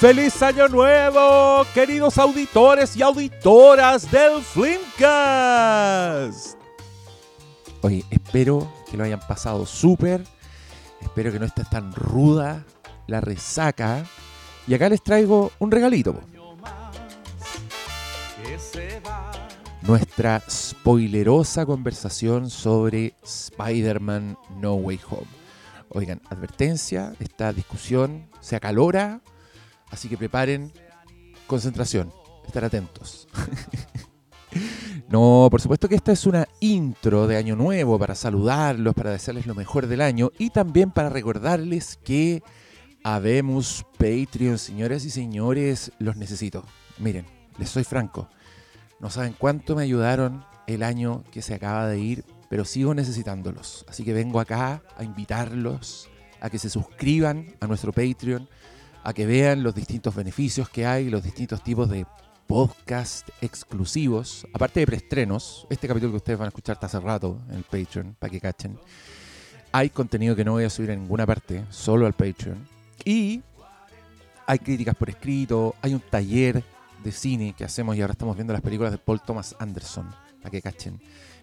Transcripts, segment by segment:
¡Feliz Año Nuevo, queridos auditores y auditoras del Flimcast! Oye, espero que lo hayan pasado súper. Espero que no esté tan ruda la resaca. Y acá les traigo un regalito. Nuestra spoilerosa conversación sobre Spider-Man No Way Home. Oigan, advertencia, esta discusión se acalora, así que preparen concentración, estar atentos. No, por supuesto que esta es una intro de Año Nuevo para saludarlos, para desearles lo mejor del año y también para recordarles que habemos Patreon, señoras y señores, los necesito. Miren, les soy franco, no saben cuánto me ayudaron el año que se acaba de ir, pero sigo necesitándolos. Así que vengo acá a invitarlos a que se suscriban a nuestro Patreon, a que vean los distintos beneficios que hay, los distintos tipos de podcast exclusivos, aparte de preestrenos, este capítulo que ustedes van a escuchar está hace rato en el Patreon, para que cachen. Hay contenido que no voy a subir en ninguna parte, solo al Patreon. Y hay críticas por escrito, hay un taller de cine que hacemos y ahora estamos viendo las películas de Paul Thomas Anderson, para que cachen.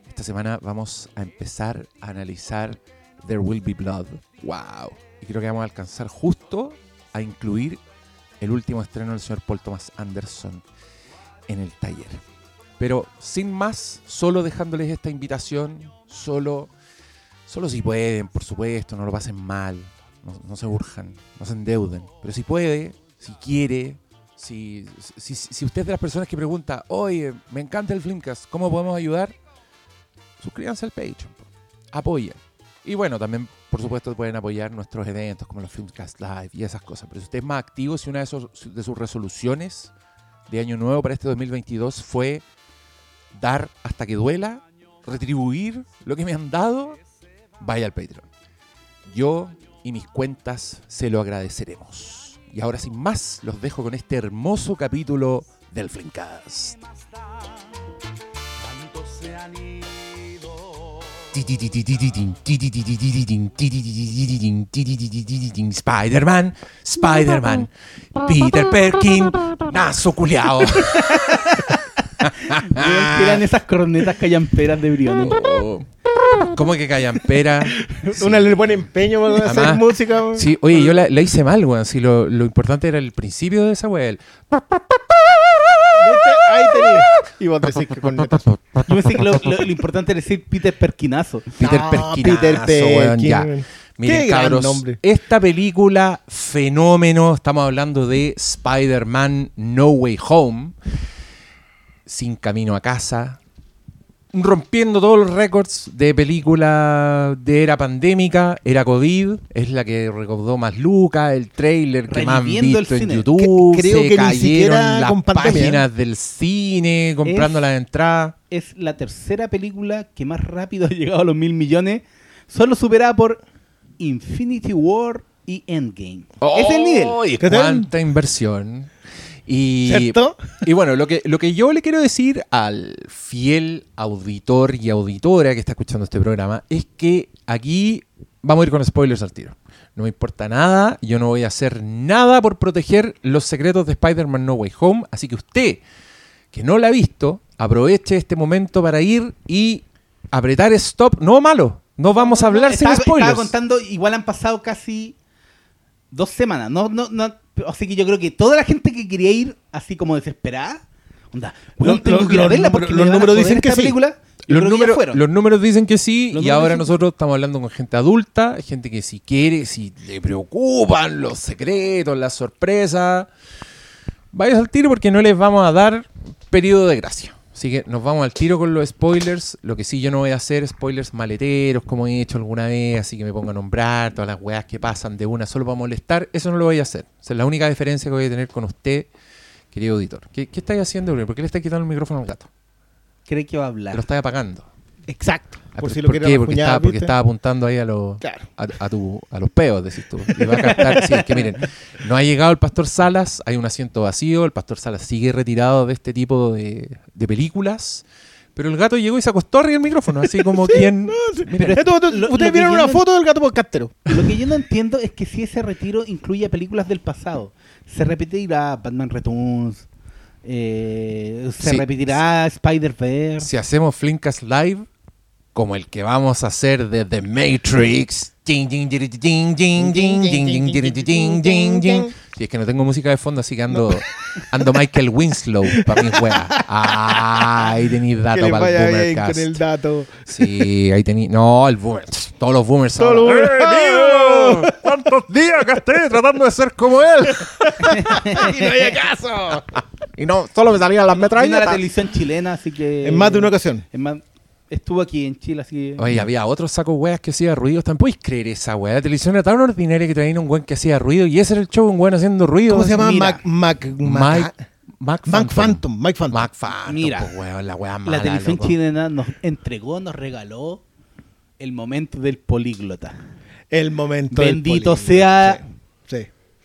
Esta semana vamos a empezar a analizar There Will Be Blood. ¡Wow! Y creo que vamos a alcanzar justo a incluir el último estreno del señor Paul Thomas Anderson en el taller. Pero sin más, solo dejándoles esta invitación, solo, solo si pueden, por supuesto, no lo pasen mal, no, se urjan, no se endeuden. Pero si puede, si quiere, si, si, si usted es de las personas que pregunta, oye, me encanta el Flimcast, ¿cómo podemos ayudar? Suscríbanse al Patreon, po. apoyen. Y bueno, también, por supuesto, pueden apoyar nuestros eventos como los Filmcast Live y esas cosas. Pero si usted es más activo, si una de, esos, de sus resoluciones de año nuevo para este 2022 fue dar hasta que duela, retribuir lo que me han dado, vaya al Patreon. Yo y mis cuentas se lo agradeceremos. Y ahora sin más, los dejo con este hermoso capítulo del Flimcast. Spider-Man, Spider-Man, Peter Perkin, nazo culiao. Eran esas cornetas callamperas de Briones. Oh. ¿Cómo que callampera? Una le pone empeño para hacer música. Sí, oye, yo la, la hice mal, weón. Si lo, lo importante era el principio de esa weá. Y vos decís que con netas. Yo pensé que lo, lo- lo importante era decir Peter Perkinazo. Peter No, Perkinazo, Peter weón, Perkin, ya. weón. Miren, Qué gran cabros, nombre. esta película, fenómeno, estamos hablando de Spider-Man No Way Home, Sin Camino a Casa, rompiendo todos los récords de película de era pandémica, era COVID, es la que recaudó más lucas, el trailer que más han visto en. YouTube, Que- creo se que cayeron las pandemia. páginas del cine comprando Es- las entradas. Es la tercera película que más rápido ha llegado a los mil millones, solo superada por Infinity War y Endgame. Ese es el nivel. ¡Ay, ¿Qué tal? cuánta inversión! Y, ¿Cierto? y bueno, lo que, lo que yo le quiero decir al fiel auditor y auditora que está escuchando este programa es que aquí vamos a ir con spoilers al tiro. No me importa nada, yo no voy a hacer nada por proteger los secretos de Spider-Man No Way Home, así que usted que no la ha visto, aproveche este momento para ir y apretar stop. No malo, no vamos a hablar sin estaba, spoilers. estaba contando, igual han pasado casi dos semanas. No, no, no, así que yo creo que toda la gente que quería ir así como desesperada, onda, weón, tengo lo- que ir a los verla porque los números dicen que esta sí. película. Los que números, los dicen que sí Los y ahora nosotros estamos hablando con gente adulta, gente que si quiere, si le preocupan los secretos, las sorpresas, vayas al tiro porque no les vamos a dar periodo de gracia. Así que nos vamos al tiro con los spoilers. Lo que sí yo no voy a hacer spoilers maleteros como he hecho alguna vez, así que me pongo a nombrar todas las weas que pasan de una solo para molestar. Eso no lo voy a hacer. Esa es la única diferencia que voy a tener con usted, querido auditor. ¿Qué, qué estáis haciendo, Bruno? ¿Por qué le estáis quitando el micrófono al gato? Cree que va a hablar. lo estáis apagando. Exacto. Ah, Por ¿por- si lo ¿por qué? Porque, estaba, porque ¿viste? estaba apuntando ahí a los Claro. a, a tu, a los peos, decís tú. Y va a captar. Sí, es que miren, no ha llegado el Pastor Salas, hay un asiento vacío, el Pastor Salas sigue retirado de este tipo de, de películas, Pero el gato llegó y se acostó arriba del micrófono, así como quien... Lo- lo ustedes vieron una no- foto del gato podcastero. Lo que yo no entiendo es que si ese retiro incluye películas del pasado, se repetirá Batman Returns, eh, se Sí. repetirá Spider-Verse. si hacemos Flinkas Live, como el que vamos a hacer de The Matrix. Sí, es que no tengo música de fondo, así que ando, ando Michael Winslow para mis weas. Ah, ahí tenéis Que dato para el vaya bien Boomercast. con el dato. Sí, ahí tenéis. No, el Boomer. Todos los Boomers. Todos los boomers. ¡Eh, amigo! ¿Cuántos días gasté tratando de ser como él? y no hay caso. Y no, solo me salían las Viene a la metralletas. televisión chilena, así que... En más de una ocasión. en más- estuvo aquí en Chile, así que... Oye, había otro saco weas que hacía ruido. ¿También podéis creer esa wea? La televisión era tan ordinaria que traían un weón que hacía ruido y ese era el show, un weón haciendo ruido. ¿Cómo se llama? Mac, Mac, Mike, Mac, Mac Mac Phantom. Mike Phantom. Mac Phantom, Mira, po, weón, la wea mala, la televisión loco. chilena nos entregó, nos regaló el momento del políglota. El momento. del Bendito polígono. sea Sí. sí.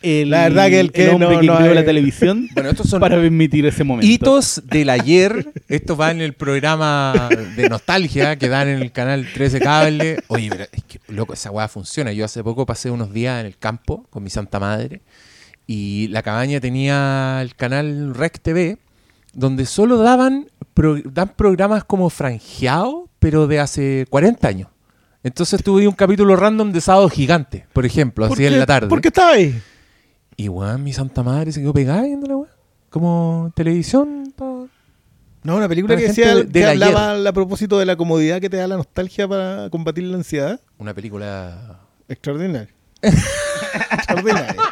El, La verdad que el que hombre no- que no creó hay- la televisión Bueno, estos son para permitir ese momento. hitos del ayer. Esto va en el programa de nostalgia que dan en el canal 13 Cable. Oye, pero es que, loco, esa weá funciona. Yo hace poco pasé unos días en el campo con mi santa madre y la cabaña tenía el canal Rec TV donde solo daban pro- dan programas como franjeados, pero de hace 40 años. Entonces tuve un capítulo random de Sábado Gigante, por ejemplo, ¿Por así en la tarde. ¿Por qué estaba ahí? Y weón, mi santa madre se quedó pegada viendo la weá. Como televisión. pa- No, una película que decía de- que hablaba a propósito de la comodidad que te da la nostalgia para combatir la ansiedad. Una película. Extraordinario. Extraordinario.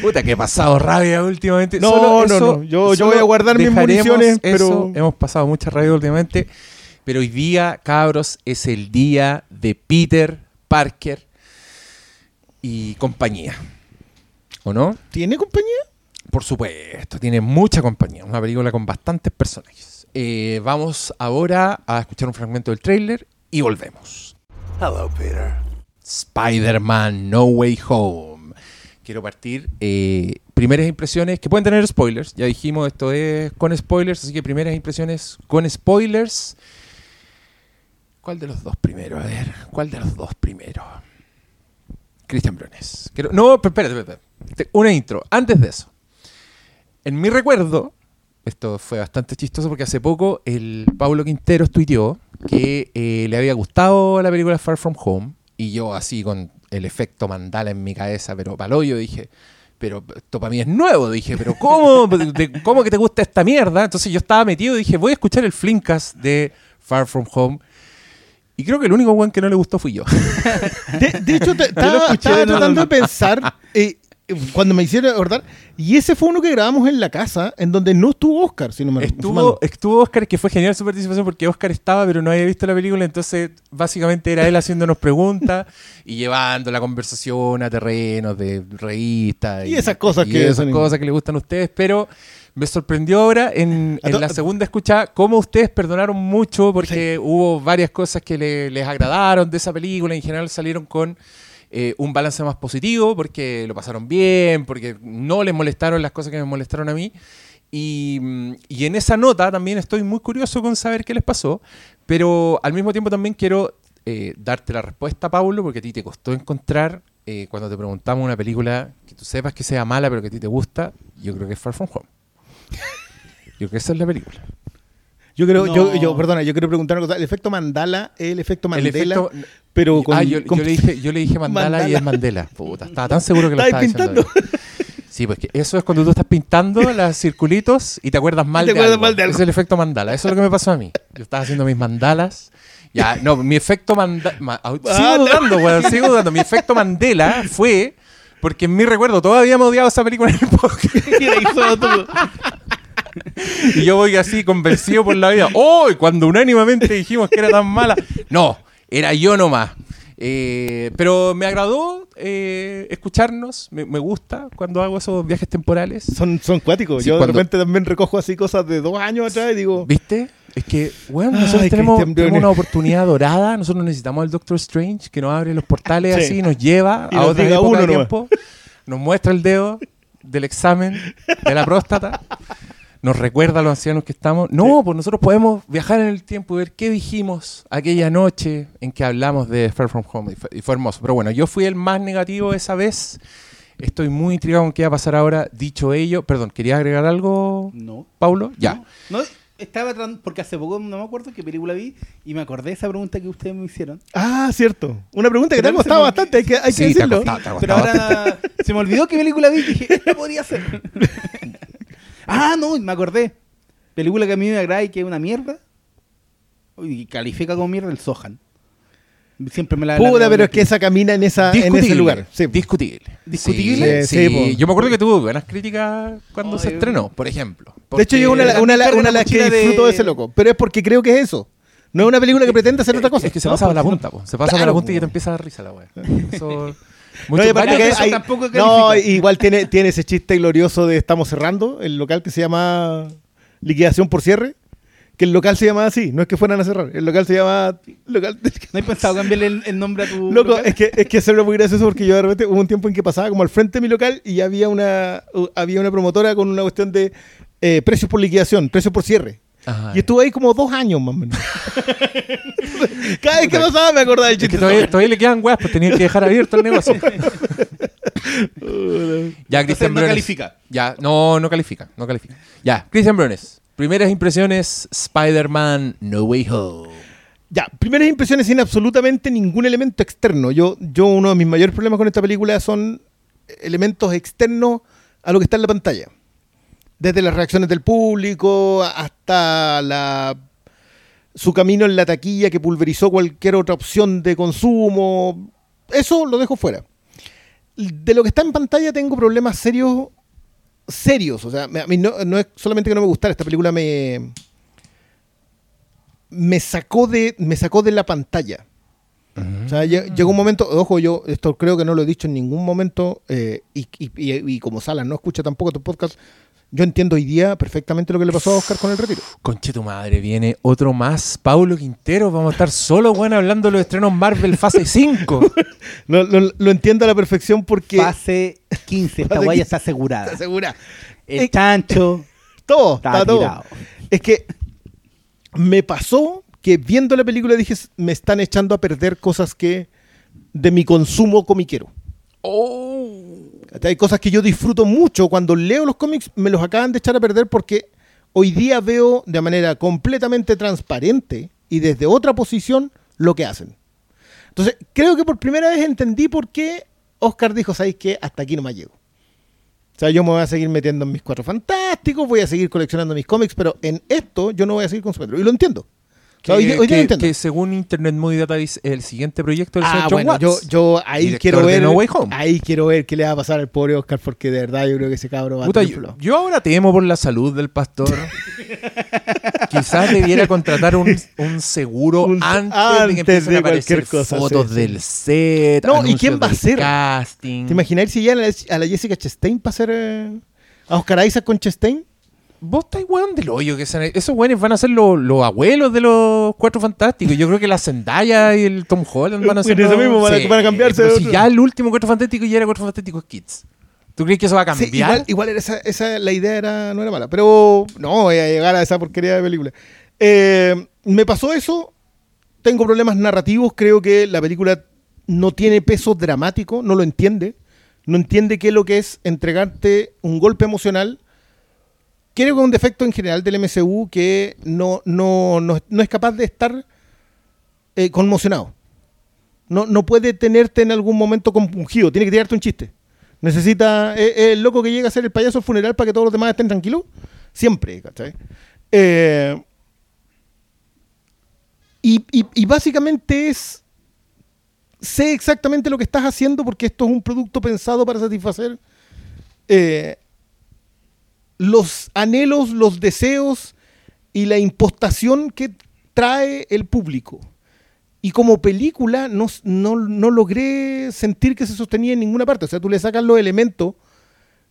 Puta, que he pasado rabia últimamente. No, Solo no, eso- no. Yo- voy a guardar mis municiones, eso. pero- Hemos pasado mucha rabia últimamente. Pero hoy día, cabros, es el día de Peter Parker y compañía. ¿O no? ¿Tiene compañía? Por supuesto, tiene mucha compañía. Una película con bastantes personajes. Eh, vamos ahora a escuchar un fragmento del tráiler y volvemos. Hello, Peter. Spider-Man No Way Home. Quiero partir. eh, primeras impresiones que pueden tener spoilers. Ya dijimos, esto es con spoilers, así que primeras impresiones con spoilers. ¿Cuál de los dos primero? A ver, ¿cuál de los dos primero? Cristian. Quiero- no, espérate, espérate. Una intro. Antes de eso. En mi recuerdo, esto fue bastante chistoso porque hace poco el Pablo Quinteros tuiteó que eh, le había gustado la película Far From Home y yo así con el efecto mandala en mi cabeza, pero palo yo dije, pero esto para mí es nuevo, dije, pero ¿cómo, de- ¿cómo que te gusta esta mierda? Entonces yo estaba metido y dije, voy a escuchar el Flinkas de Far From Home y creo que el único one que no le gustó fui yo. De, de hecho, te- lo estaba, estaba tratando de pensar eh, cuando me hicieron acordar. Y ese fue uno que grabamos en la casa, en donde no estuvo Oscar, si no me Estuvo, estuvo Oscar, que fue genial su participación porque Oscar estaba, pero no había visto la película, entonces básicamente era él haciéndonos preguntas y llevando la conversación a terrenos de revistas. Y esas cosas y que esas cosas que le gustan a ustedes, pero me sorprendió ahora en, la segunda escucha cómo ustedes perdonaron mucho porque hubo varias cosas que le- les agradaron de esa película, en general salieron con eh, un balance más positivo porque lo pasaron bien, porque no les molestaron las cosas que me molestaron a mí. Y, mm, y en esa nota también estoy muy curioso con saber qué les pasó, pero al mismo tiempo también quiero eh, darte la respuesta, Paulo, porque a ti te costó encontrar, eh, cuando te preguntamos una película que tú sepas que sea mala, pero que a ti te gusta, yo creo que es Far From Home. Yo creo que esa es la película. Yo creo, yo, No. yo, perdona, yo quiero preguntar una cosa. El efecto Mandala es el efecto El Mandela, efecto- pero con. ah, yo, yo con- le dije, yo le dije Mandala, y es Mandela. Puta, estaba tan seguro que lo estaba Estabas diciendo. Sí, pues que eso es cuando tú estás pintando los circulitos y te acuerdas mal, Te de, acuerdas algo. mal de algo. Es el efecto mandala. Eso es lo que me pasó a mí. Yo estaba haciendo mis mandalas. Ya, no, mi efecto mandala. sigo Ah, no. dudando, weón, sigo dudando. Mi efecto Mandela fue porque en mi recuerdo todavía me odiaba esa película en el podcast. Y yo voy así convencido por la vida. ¡Oh! Cuando unánimemente dijimos que era tan mala. No, era yo nomás. Eh, pero me agradó eh, escucharnos. Me, me gusta cuando hago esos viajes temporales. Son, son cuáticos. Sí, yo cuando- de repente también recojo así cosas de dos años atrás y digo. ¿Viste? Es que, bueno, Ay, nosotros tenemos, una oportunidad dorada. Nosotros necesitamos al Doctor Strange que nos abre los portales Sí. así, nos lleva Y a otra época uno de nomás. tiempo, nos muestra el dedo del examen de la próstata, nos recuerda a los ancianos que estamos. No, pues nosotros podemos viajar en el tiempo y ver qué dijimos aquella noche en que hablamos de Far From Home. Y fue, y fue hermoso. Pero bueno, yo fui el más negativo esa vez. Estoy muy intrigado con qué va a pasar ahora. Dicho ello, perdón, ¿quería agregar algo, No. Paulo? Ya. No, no, estaba tratando, porque hace poco no me acuerdo qué película vi y me acordé de esa pregunta que ustedes me hicieron. Ah, cierto. Una pregunta que te ha costado bastante, hay que, hay que Sí, te ha decirlo. costado, te ha Pero ahora se me olvidó qué película vi y dije, esta podría ser. ah, no, me acordé. Película que a mí me agrada y que es una mierda. Y califica como mierda el Sohan. Siempre me la la- Puta, la- pero es que esa camina en, esa, en ese lugar. Sí. Discutible. ¿Discutible? Sí, Sí, sí. po. Yo me acuerdo que tuvo buenas críticas cuando Ay, se estrenó, por ejemplo. De hecho, yo una, una, una, una de las que la disfruto de de- ese loco. Pero es porque creo que es eso. No es una película que pretende hacer otra cosa. Es que se No, pasa por pues, la no- punta, po. se pasa por Claro, la punta y ya te empieza a dar risa la weá. Eso. No, y aparte que hay- tampoco no, califican. igual tiene, tiene ese chiste glorioso de estamos cerrando, el local que se llama liquidación por cierre, que el local se llama así, no es que fueran a cerrar, el local se llama local ¿No he pensado cambiarle el, el nombre a tu. Loco, local? es que, es que era muy gracioso porque yo de repente hubo un tiempo en que pasaba como al frente de mi local y había una, había una promotora con una cuestión de eh, precios por liquidación, precios por cierre. Ajá. Y estuve ahí como dos años más o menos. Cada vez que pasaba me acordaba del Es que chiste. todavía, todavía le quedan weas, pues tenían que dejar abierto el negocio. ya, Cristian no califica. Ya, no, no califica, no califica. Ya, Cristian Briones. Primeras impresiones, Spider-Man No Way Home. Ya, primeras impresiones sin absolutamente ningún elemento externo. Yo, yo uno de mis mayores problemas con esta película son elementos externos a lo que está en la pantalla. Desde las reacciones del público hasta la su camino en la taquilla que pulverizó cualquier otra opción de consumo. Eso lo dejo fuera. De lo que está en pantalla tengo problemas serios serios. O sea, a mí no, no es solamente que no me gustara, esta película me, me sacó de, me sacó de la pantalla. O sea, lle- llegó un momento, ojo, yo esto creo que no lo he dicho en ningún momento, eh, y, y- y- y como Salas no escucha tampoco tu podcast, yo entiendo hoy día perfectamente lo que le pasó a Oscar con el retiro. Conche tu madre, viene otro más, Paulo Quintero. Vamos a estar solo, bueno, hablando de los estrenos Marvel fase 5. Lo, lo- lo entiendo a la perfección porque... Fase 15, esta guaya 15. está asegurada. ¿Estás segura? El Eh, chancho Todo, está está todo. Es que me pasó que viendo la película dije, me están echando a perder cosas que de mi consumo comiquero. oh. Hay cosas que yo disfruto mucho cuando leo los cómics, me los acaban de echar a perder porque hoy día veo de manera completamente transparente y desde otra posición lo que hacen. Entonces, creo que por primera vez entendí por qué Oscar dijo, ¿sabéis qué? Hasta aquí no me llego. O sea, yo me voy a seguir metiendo en mis cuatro fantásticos, voy a seguir coleccionando mis cómics, pero en esto yo no voy a seguir consumiendo. Y lo entiendo. Hoy, hoy que, que según Internet Movie Database, el siguiente proyecto del Ah, señor bueno, yo, Watts. yo ahí quiero ver. No Way Home. Ahí quiero ver qué le va a pasar al pobre Oscar, porque de verdad yo creo que ese cabro va Puta, a yo, yo ahora temo por la salud del pastor. Quizás debiera contratar un, un seguro Un- antes, de que antes empiecen de a aparecer cosa, fotos sí, del set. No, ¿y quién va a ser? Casting. ¿Te imagináis si ya a la, a la Jessica Chastain para hacer eh, a Oscar Isaac con Chastain? Vos estáis weón del hoyo. Que se- esos weones van a ser los, los abuelos de los cuatro fantásticos. Yo creo que la Zendaya y el Tom Holland van a ser. Bueno, eso los- mismo, van a- van a cambiarse pero de si otro. ya el último cuatro fantástico ya era cuatro fantásticos Kids. ¿Tú crees que eso va a Sí, cambiar? igual, igual era esa, esa- la idea era, no era mala, pero no voy a llegar a esa porquería de película. Eh, me pasó eso, tengo problemas narrativos, creo que la película no tiene peso dramático, no lo entiende, no entiende qué es lo que es entregarte un golpe emocional. Creo que es un defecto en general del MCU que no, no, no, no es capaz de estar eh, conmocionado. No, no puede tenerte en algún momento compungido, tiene que tirarte un chiste. Necesita eh, eh, el loco que llega a ser el payaso al funeral para que todos los demás estén tranquilos. Siempre, ¿cachai? Y, básicamente es. Sé exactamente lo que estás haciendo porque esto es un producto pensado para satisfacer los anhelos, los deseos y la impostación que trae el público. Y como película no, no, no logré sentir que se sostenía en ninguna parte. O sea, tú le sacas los elementos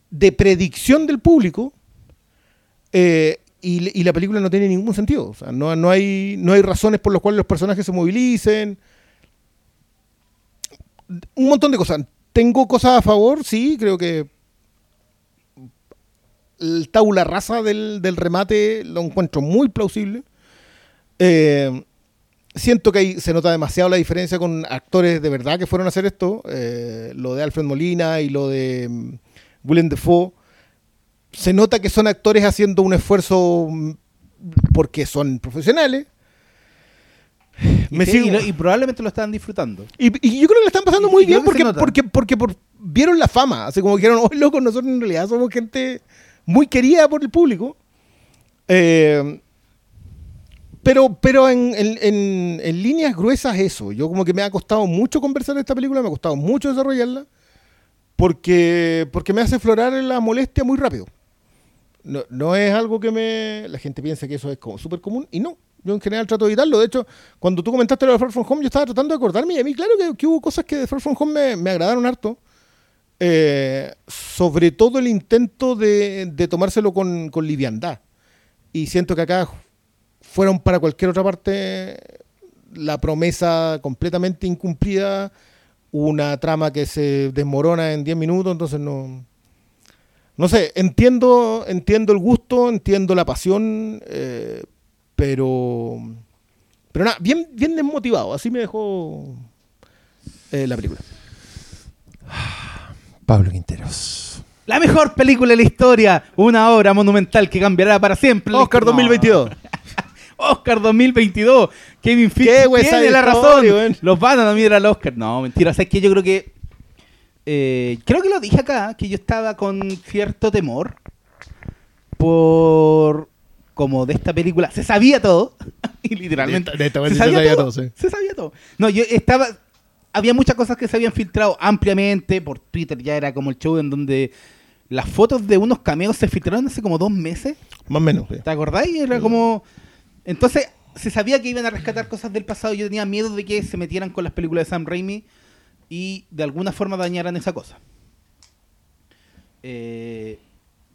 de predicción del público eh, y, y la película no tiene ningún sentido. O sea, no, no, hay, no hay razones por las cuales los personajes se movilicen. Un montón de cosas. Tengo cosas a favor, sí, creo que el tabula rasa del, del remate lo encuentro muy plausible. Eh, siento que ahí se nota demasiado la diferencia con actores de verdad que fueron a hacer esto. eh, lo de Alfred Molina y lo de mm, Willem Dafoe. Se nota que son actores haciendo un esfuerzo mm, porque son profesionales. Y, Me sí, sigo- y lo- y probablemente lo estaban disfrutando. y, y yo creo que le están pasando muy bien porque, nota. porque, porque por- vieron la fama. Así como dijeron, oh, loco, nosotros en realidad somos gente muy querida por el público. Eh, pero pero en, en- en- en líneas gruesas eso. Yo como que me ha costado mucho conversar de esta película, me ha costado mucho desarrollarla. Porque, porque me hace florar la molestia muy rápido. No, no es algo que me... La gente piensa que eso es como súper común y no. Yo en general trato de evitarlo. De hecho, cuando tú comentaste lo de Far From Home, yo estaba tratando de acordarme y a mí claro que, que hubo cosas que de Far From Home me, me agradaron harto. Eh, sobre todo el intento de, tomárselo con, con liviandad. Y siento que acá fueron para cualquier otra parte la promesa completamente incumplida, una trama que se desmorona en 10 minutos, entonces no... No sé, entiendo, entiendo el gusto, entiendo la pasión, eh, pero... Pero nada, bien, bien desmotivado, así me dejó eh, la película. Pablo Quinteros. La mejor película de la historia. Una obra monumental que cambiará para siempre. Oscar historia. 2022. Oscar 2022. Kevin Feige tiene la razón. Los van a nominar al Oscar. No, mentira. ¿Sabes qué? Yo creo que... eh, creo que lo dije acá, que yo estaba con cierto temor por... Como de esta película, se sabía todo. y literalmente... De esta- de se sabía, se sabía todo. todo, sí. Se sabía todo. No, yo estaba... Había muchas cosas que se habían filtrado ampliamente. Por Twitter ya era como el show en donde las fotos de unos cameos se filtraron hace como dos meses. Más o menos. sí. ¿Te acordáis? Era como. Entonces, se sabía que iban a rescatar cosas del pasado. Yo tenía miedo de que se metieran con las películas de Sam Raimi y de alguna forma dañaran esa cosa. Eh,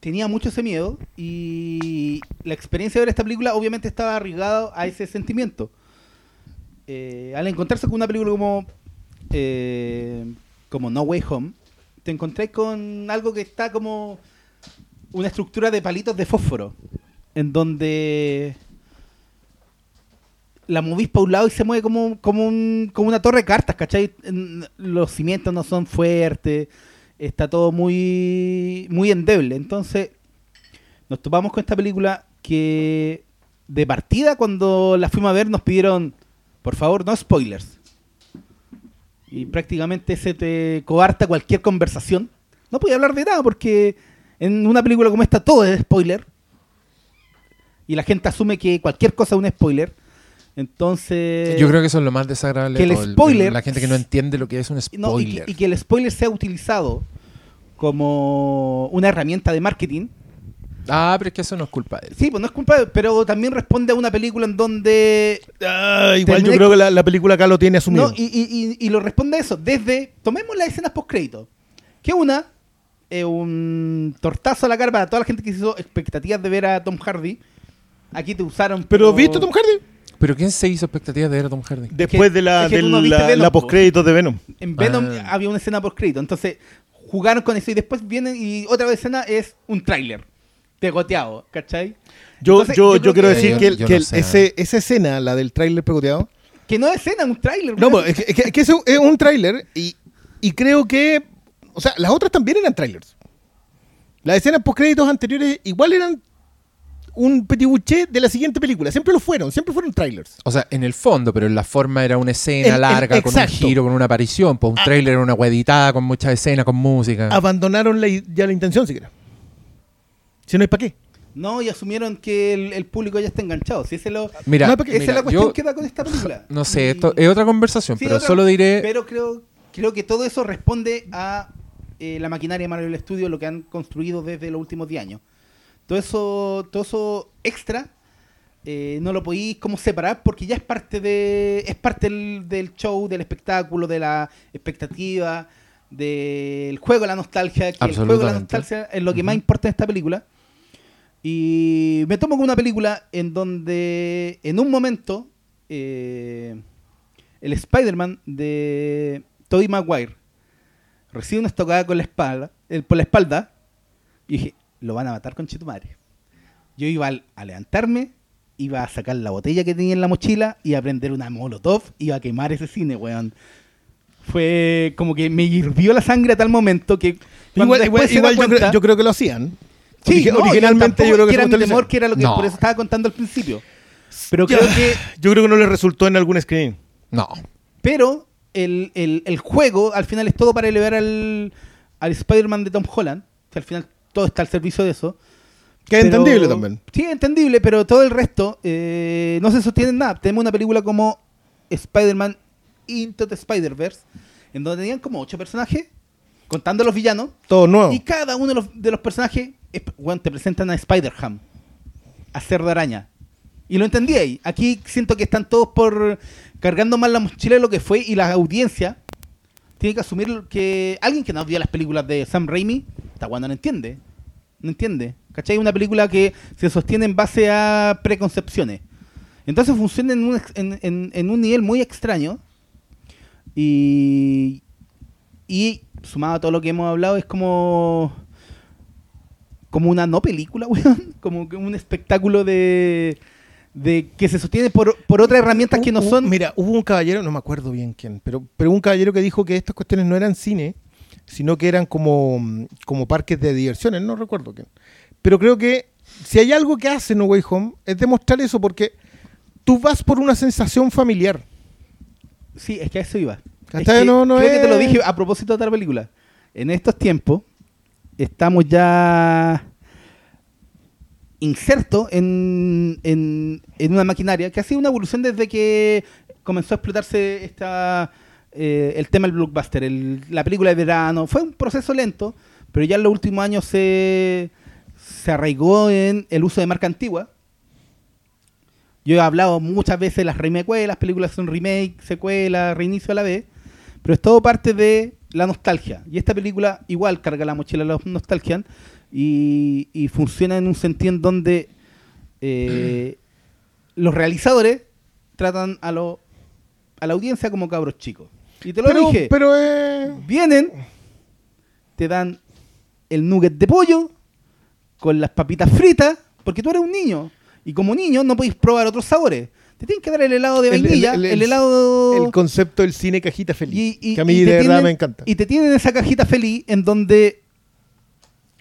tenía mucho ese miedo y la experiencia de ver esta película obviamente estaba arriesgada a ese sentimiento. Eh, al encontrarse con una película como, eh, como No Way Home, te encontrás con algo que está como una estructura de palitos de fósforo, en donde la movís para un lado y se mueve como, como, un- una torre de cartas, ¿cachai? Los cimientos no son fuertes, está todo muy, muy endeble. Entonces, nos topamos con esta película que de partida cuando la fuimos a ver nos pidieron, por favor, no spoilers. Y prácticamente se te coarta cualquier conversación. No podía hablar de nada porque en una película como esta todo es spoiler. Y la gente asume que cualquier cosa es un spoiler. Entonces... Yo creo que eso es lo más desagradable. que el spoiler- La gente que no entiende lo que es un No, y, spoiler. que, y que el spoiler sea utilizado como una herramienta de marketing. Ah, pero es que eso no es culpa de él. Sí, pues no es culpa, de- pero también responde a una película en donde... Ah, igual yo creo que la, la película acá lo tiene asumido. No, y, y- y- y lo responde a eso. Desde, tomemos las escenas post-crédito. Que una, un tortazo a la cara para toda la gente que hizo expectativas de ver a Tom Hardy. Aquí te usaron... ¿Pero viste Tom Hardy? ¿Pero quién se hizo expectativas de ver a Tom Hardy? Después de la, es que la, Venom, la po. postcréditos de Venom. En Venom Ah. había una escena por crédito. Entonces, jugaron con eso y después vienen y otra escena es un tráiler. Pegoteado, ¿cachai? Yo, Entonces, yo, yo yo, creo quiero que- decir Yo- que, el- yo que no el- sé. ese, esa escena, la del tráiler pegoteado, Que no es escena, es un tráiler. no, pues, es que, es que- es un tráiler y, y creo que, o sea, las otras también eran trailers. Las escenas postcréditos anteriores igual eran un petit bouché de la siguiente película. Siempre lo fueron, siempre fueron trailers. O sea, en el fondo, pero en la forma era una escena El- el- larga, con un giro, con una aparición. Pues un Ah. trailer era una hueditada con muchas escenas, con música. Abandonaron la ya la intención siquiera. Si no hay para qué. No, y asumieron que el, el público ya está enganchado. Si ese es lo, Mira, No, porque- esa mira, es la cuestión yo que da con esta película. no sé, Y- esto es otra conversación, Sí, pero otra- solo diré... Pero creo, creo que todo eso responde a eh, la maquinaria de Marvel Studios, lo que han construido desde los últimos 10 años. Todo eso, todo eso extra eh, no lo podéis como separar porque ya es parte de es parte del, del show, del espectáculo, de la expectativa, del juego de la nostalgia. Que el juego de la nostalgia es lo que más importa en esta película. Y me tomo con una película en donde en un momento eh, el Spider-Man de Tobey Maguire recibe una estocada con la espalda, eh, por la espalda y dije, lo van a matar con Chetumare. Yo iba a levantarme, iba a sacar la botella que tenía en la mochila y a prender una molotov, iba a quemar ese cine, weón. Fue como que me hirvió la sangre a tal momento que Igual, igual, creo, yo creo que lo hacían. Sí, Origi- no, originalmente yo, creo que, que era mi temor, que era lo que No. por eso estaba contando al principio. Pero creo que Yo creo que no le resultó en algún screen. No. Pero el, el- el juego al final es todo para elevar al, al Spider-Man de Tom Holland. Que al final todo está al servicio de eso. Que es Pero- entendible también. Sí, entendible, pero todo el resto eh, no se sostiene en nada. Tenemos una película como Spider-Man Into the Spider-Verse, en donde tenían como ocho personajes, contando los villanos, Todo nuevo. y cada uno de los, de los personajes te presentan a Spider-Ham, a Cerdo Araña. Y lo entendí ahí. Aquí siento que están todos por cargando más la mochila de lo que fue y la audiencia tiene que asumir que alguien que no vio las películas de Sam Raimi, está bueno, no entiende. No entiende. ¿Cachai? Una película que se sostiene en base a preconcepciones. Entonces funciona en un, en, en- en un nivel muy extraño. Y, y sumado a todo lo que hemos hablado, es como. Como una no película, weón. Como un espectáculo de. de que se sostiene por, por otras herramientas que no son. Mira, hubo un caballero, no me acuerdo bien quién, pero, pero un caballero que dijo que estas cuestiones no eran cine, sino que eran como, como parques de diversiones, no recuerdo quién. Pero creo que si hay algo que hace No Way Home es demostrar eso, porque tú vas por una sensación familiar. Sí, es que a eso iba. Es que No, no creo que te lo es- dije a propósito de otra película. En estos tiempos estamos ya insertos en, en, una maquinaria que ha sido una evolución desde que comenzó a explotarse esta, eh, el tema del blockbuster, la película de verano. Fue un proceso lento, pero ya en los últimos años se, se arraigó en el uso de marca antigua. Yo he hablado muchas veces de las remake, las películas son remake, secuela, reinicio a la vez, pero es todo parte de la nostalgia. Y esta película igual carga la mochila la nostalgia y, y funciona en un sentido en donde eh, los realizadores tratan a, lo, a la audiencia como cabros chicos. Y te lo Pero, dije, pero eh, vienen, te dan el nugget de pollo con las papitas fritas, porque tú eres un niño. Y como niño no podéis probar otros sabores. Te tienen que dar el helado de El- el- vainilla, el, el- el- helado... el concepto del cine cajita feliz, y- y- que a mí de verdad tienen- me encanta. Y te tienen esa cajita feliz en donde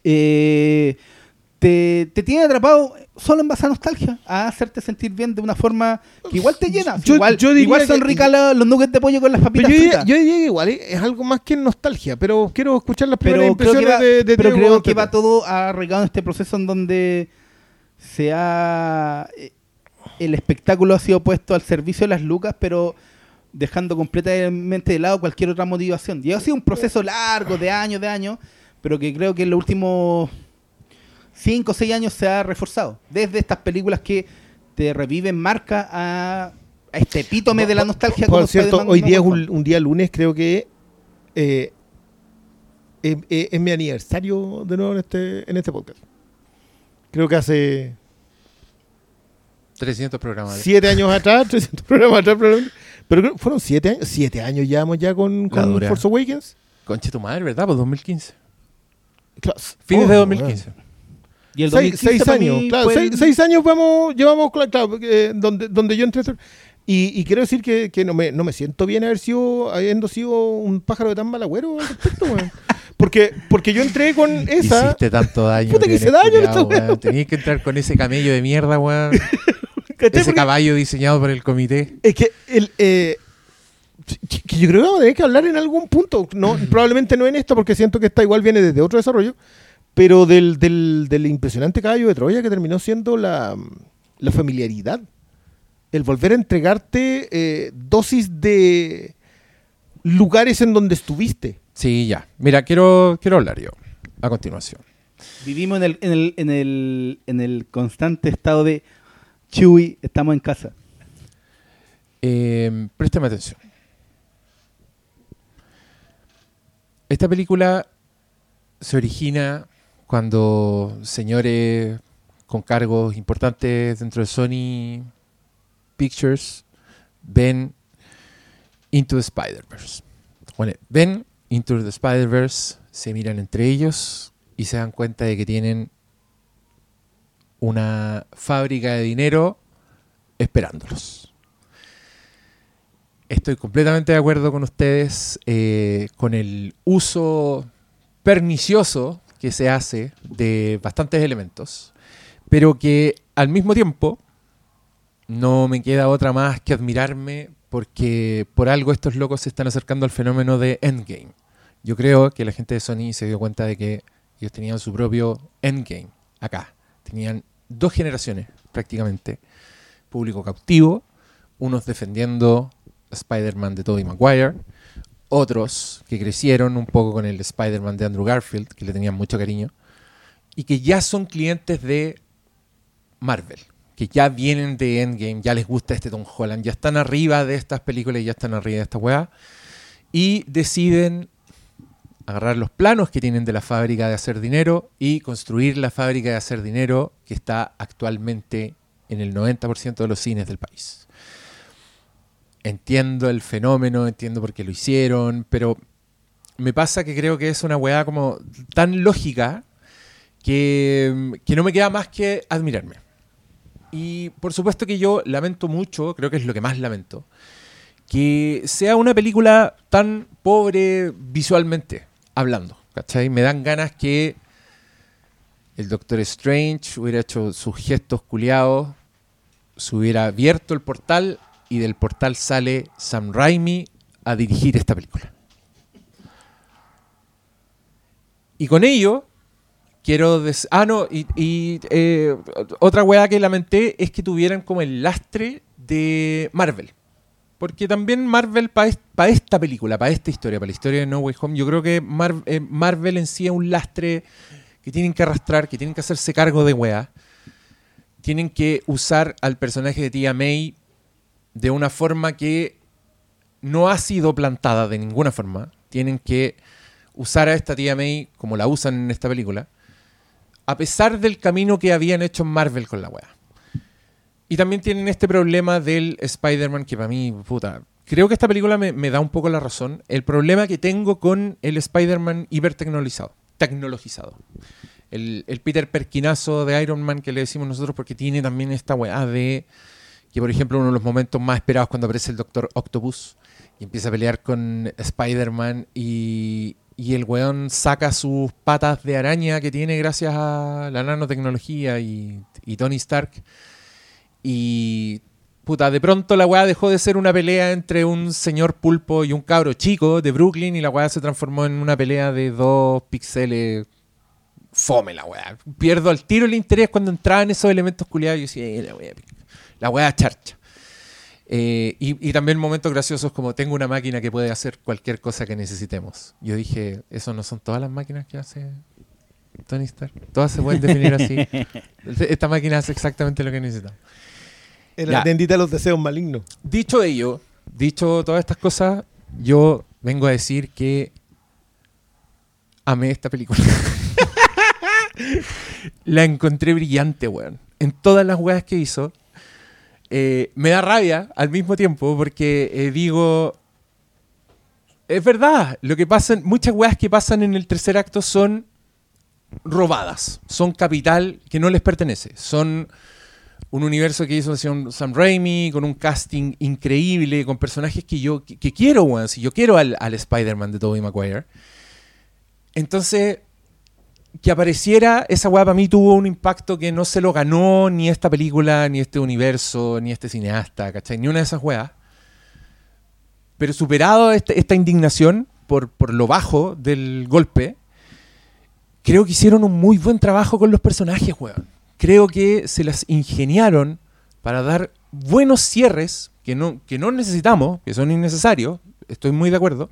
eh, te, te tiene atrapado solo en base a nostalgia, a hacerte sentir bien de una forma que igual te llena. Yo- igual, yo igual son ricas los nuggets de pollo con las papitas yo, diría, yo diría que igual eh, es algo más que nostalgia, pero quiero escuchar las primeras pero creo que impresiones va, de, de pero creo que va todo arraigado en este proceso en donde se ha eh, el espectáculo ha sido puesto al servicio de las lucas pero dejando completamente de lado cualquier otra motivación. Y ha sido un proceso largo de años de años pero que creo que en los últimos 5 o 6 años se ha reforzado. Desde estas películas que te reviven marca a, a este epítome de la nostalgia Por cierto, hoy día es un, un día lunes, creo que eh, es, es- es mi aniversario de nuevo en este, en este podcast. Creo que hace 300 programas. siete años atrás, 300 programas atrás, probablemente. pero creo- fueron siete años, siete años llevamos ya con, con. Force Awakens. Conche tu madre, ¿verdad? Pues 2015. Claro, Fines oh, de bueno. 2015. y el Seis, 2015 seis para años, claro, fue seis, seis años vamos, llevamos, cla- claro, eh, donde, donde yo entré. Y, y quiero decir que, que no, me, no me siento bien haber sido, habiendo sido un pájaro de tan mal agüero al respecto, weón. Porque, porque yo entré con esa. Hiciste tanto daño. Puta que hice daño. Tenías que entrar con ese camello de mierda, weón. ¿cachai? ese Porque caballo diseñado por el comité. Es que el. eh, que- yo creo que vamos a tener que hablar en algún punto. No, probablemente no en esto, porque siento que esta igual viene desde otro desarrollo. Pero del, del, del impresionante caballo de Troya que terminó siendo la, la familiaridad. El volver a entregarte eh, dosis de lugares en donde estuviste. Sí, ya. Mira, quiero, quiero hablar yo. A continuación. Vivimos en el, en el, en el, en el constante estado de Chewy, estamos en casa. Eh, préstame atención. Esta película se origina cuando señores con cargos importantes dentro de Sony Pictures ven Into the Spider-Verse. Bueno, ven Into the Spider-Verse, se miran entre ellos y se dan cuenta de que tienen una fábrica de dinero esperándolos. Estoy completamente de acuerdo con ustedes eh, con el uso pernicioso que se hace de bastantes elementos, pero que al mismo tiempo no me queda otra más que admirarme porque por algo estos locos se están acercando al fenómeno de Endgame. Yo creo que la gente de Sony se dio cuenta de que ellos tenían su propio Endgame acá. Tenían dos generaciones prácticamente. Público cautivo, unos defendiendo Spider-Man de Tobey Maguire, otros que crecieron un poco con el Spider-Man de Andrew Garfield, que le tenían mucho cariño, y que ya son clientes de Marvel, que ya vienen de Endgame, ya les gusta este Tom Holland, ya están arriba de estas películas y ya están arriba de esta weá, y deciden agarrar los planos que tienen de la fábrica de hacer dinero y construir la fábrica de hacer dinero que está actualmente en el 90% de los cines del país. Entiendo el fenómeno, entiendo por qué lo hicieron, pero me pasa que creo que es una weá como tan lógica que, que no me queda más que admirarme. Y por supuesto que yo lamento mucho, creo que es lo que más lamento, que sea una película tan pobre visualmente hablando. ¿Cachai? Me dan ganas que el Doctor Strange hubiera hecho sus gestos culiados, se hubiera abierto el portal y del portal sale Sam Raimi a dirigir esta película. Y con ello, quiero... Des ah, no, y, y, eh, otra weá que lamenté es que tuvieran como el lastre de Marvel. Porque también Marvel, para esta película, para esta historia, para la historia de No Way Home, yo creo que eh, Marvel en sí es un lastre que tienen que arrastrar, que tienen que hacerse cargo de weá. Tienen que usar al personaje de Tia May de una forma que no ha sido plantada de ninguna forma. Tienen que usar a esta Tia May como la usan en esta película, a pesar del camino que habían hecho Marvel con la weá. Y también tienen este problema del Spider-Man que para mí, puta, creo que esta película me, da un poco la razón. El problema que tengo con el Spider-Man hipertecnologizado, tecnologizado. El, Peter Perkinazo de Iron Man que le decimos nosotros porque tiene también esta weá de que, por ejemplo, uno de los momentos más esperados cuando aparece el Doctor Octopus y empieza a pelear con Spider-Man y, el weón saca sus patas de araña que tiene gracias a la nanotecnología y Tony Stark y puta, de pronto la weá dejó de ser una pelea entre un señor pulpo y un cabro chico de Brooklyn y la weá se transformó en una pelea de dos píxeles fome la weá. Pierdo al tiro el interés cuando entraban esos elementos culiados y yo decía, eh, la weá, la weá charcha. Eh, y, y, también momentos graciosos como tengo una máquina que puede hacer cualquier cosa que necesitemos. Yo dije, ¿eso no son todas las máquinas que hace Tony Stark? Todas se pueden definir así. Esta máquina hace exactamente lo que necesitamos. En la tendita de los deseos malignos. Dicho ello, dicho todas estas cosas, yo vengo a decir que amé esta película. la encontré brillante, weón. En todas las weas que hizo. Eh, me da rabia al mismo tiempo porque eh, digo, es verdad, lo que pasan, muchas weas que pasan en el tercer acto son robadas, son capital que no les pertenece, son un universo que hizo Sam Raimi, con un casting increíble, con personajes que yo que, quiero, weón. Si yo quiero al, Spider-Man de Tobey Maguire. Entonces, que apareciera esa weá para mí tuvo un impacto que no se lo ganó ni esta película, ni este universo, ni este cineasta, ¿cachai? Ni una de esas weas. Pero superado este, esta indignación por, por lo bajo del golpe, creo que hicieron un muy buen trabajo con los personajes, weón creo que se las ingeniaron para dar buenos cierres que no, que no necesitamos, que son innecesarios, estoy muy de acuerdo,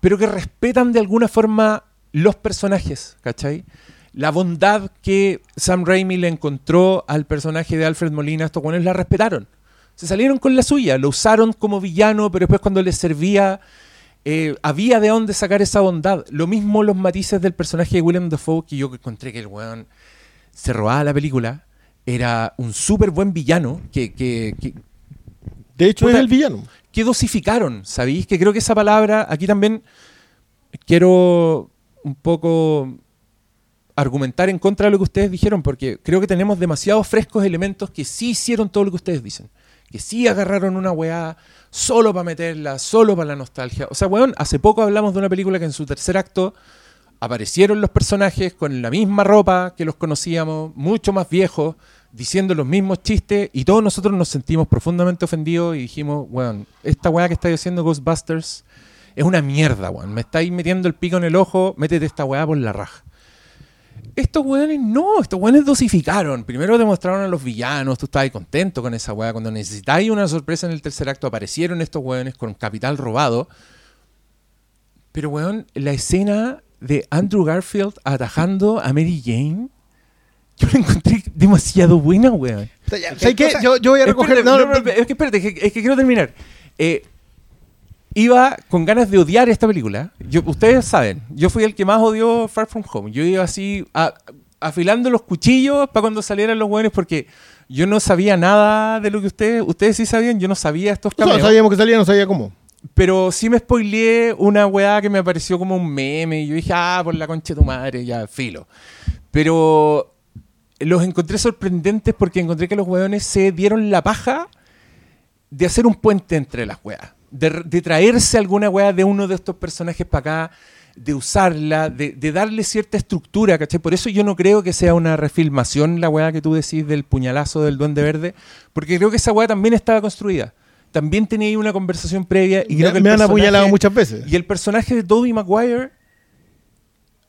pero que respetan de alguna forma los personajes, ¿cachai? La bondad que Sam Raimi le encontró al personaje de Alfred Molina, estos buenos la respetaron. Se salieron con la suya, lo usaron como villano, pero después cuando les servía, eh, había de dónde sacar esa bondad. Lo mismo los matices del personaje de William Dafoe, que yo encontré que el weón se robaba la película, era un súper buen villano que, De hecho, es el villano. Que dosificaron, ¿sabéis? Que creo que esa palabra, aquí también quiero un poco argumentar en contra de lo que ustedes dijeron, porque creo que tenemos demasiados frescos elementos que sí hicieron todo lo que ustedes dicen. Que sí agarraron una weá solo para meterla, solo para la nostalgia. O sea, weón, hace poco hablamos de una película que en su tercer acto aparecieron los personajes con la misma ropa que los conocíamos, mucho más viejos, diciendo los mismos chistes, y todos nosotros nos sentimos profundamente ofendidos y dijimos, weón, esta weá que estáis haciendo Ghostbusters es una mierda, weón. Me estáis metiendo el pico en el ojo, métete esta weá por la raja. Estos weones no, estos weones dosificaron. Primero demostraron a los villanos, tú estabas contento con esa weá. Cuando necesitáis una sorpresa en el tercer acto, aparecieron estos weones con capital robado. Pero weón, la escena de Andrew Garfield atajando a Mary Jane, yo la encontré demasiado buena, weón. ¿Sabes qué? Yo, yo voy a recoger. Espérate, no, no, no, no, es que espérate, es que, es que quiero terminar. Eh, iba con ganas de odiar esta película. Yo, ustedes saben, yo fui el que más odió Far From Home. Yo iba así a- afilando los cuchillos para cuando salieran los buenos porque yo no sabía nada de lo que ustedes, ustedes sí sabían, yo no sabía estos no cameos. sabíamos que salía, no sabía cómo. Pero sí me spoileé una weá que me pareció como un meme. Y yo dije, ah, por la concha de tu madre, ya, filo. Pero los encontré sorprendentes porque encontré que los weones se dieron la paja de hacer un puente entre las weas. De, traerse alguna wea de uno de estos personajes para acá, de usarla, de, de darle cierta estructura, ¿cachai? Por eso yo no creo que sea una refilmación la weá que tú decís del puñalazo del Duende Verde, porque creo que esa weá también estaba construida. También tenía ahí una conversación previa y creo Me, que me han apuñalado muchas veces. y el personaje de Tobey Maguire,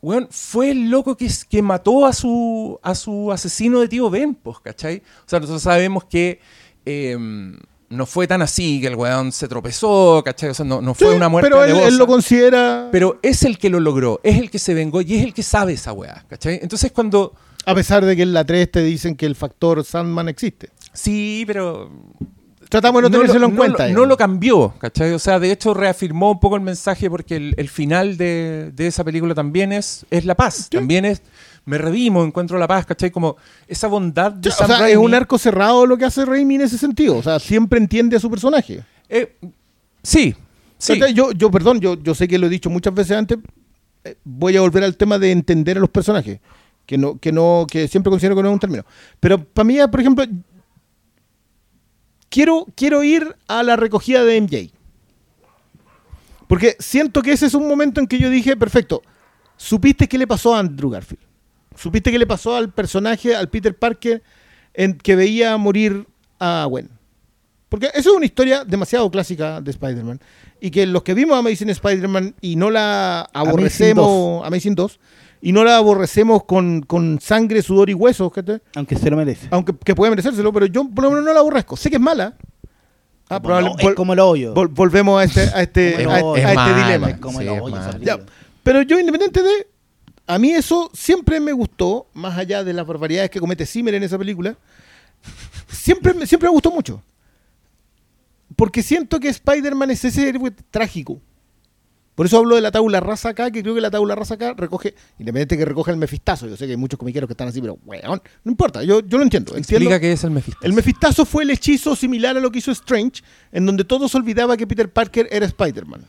weón, fue el loco que, que mató a su, a su asesino de tío Ben, pues, ¿cachai? O sea, nosotros sabemos que eh, no fue tan así, que el weón se tropezó, ¿cachai? O sea, no, no fue Sí, una muerte pero él, él lo considera. Pero es el que lo logró, es el que se vengó y es el que sabe esa weá, ¿cachai? Entonces cuando... a pesar de que en la 3 te dicen que el factor Sandman existe. Sí, pero Tratamos de no, lo- tenérselo en no cuenta. lo- No, lo cambió, ¿cachai? O sea, de hecho reafirmó un poco el mensaje porque el, el final de, de esa película también es, es la paz. También es, me redimo, encuentro la paz, ¿cachai? Como esa bondad de O Sam sea, es un arco cerrado lo que hace Raimi en ese sentido. O sea, siempre entiende a su personaje. Eh, sí, sí. Yo, yo, perdón, yo, yo sé que lo he dicho muchas veces antes. eh, Voy a volver al tema de entender a los personajes. Que no, que no, que siempre considero que no es un término. Pero para mí, por ejemplo, quiero, quiero ir a la recogida de MJ. Porque siento que ese es un momento en que yo dije, perfecto, supiste qué le pasó a Andrew Garfield. Supiste qué le pasó al personaje, al Peter Parker, en que veía morir a Gwen. Porque eso es una historia demasiado clásica de Spider-Man. Y que los que vimos Amazing Spider-Man y no la aborrecemos, Amazing 2, y no la aborrecemos con, con sangre, sudor y huesos, ¿cachai? Aunque se lo merece. aunque que puede merecérselo, pero yo por lo menos no la aborrezco. Sé que es mala. Ah, Como probable- lo- es como el hoyo. vol- volvemos a este, a este, a, este mala, dilema. Es como Sí, el hoyo. Ya, pero yo, independiente de. A mí eso siempre me gustó, más allá de las barbaridades que comete Zimmer en esa película. Siempre, me- siempre me gustó mucho. Porque siento que Spider-Man es ese héroe trágico. Por eso hablo de la tabla rasa acá, que creo que la tabla rasa acá recoge, independiente que recoge el mefistazo. Yo sé que hay muchos comiqueros que están así, pero weón, no importa, yo, yo lo entiendo. entiendo. Explica qué es el Mephisto. El mefistazo fue el hechizo similar a lo que hizo Strange, en donde todos olvidaba que Peter Parker era Spider-Man.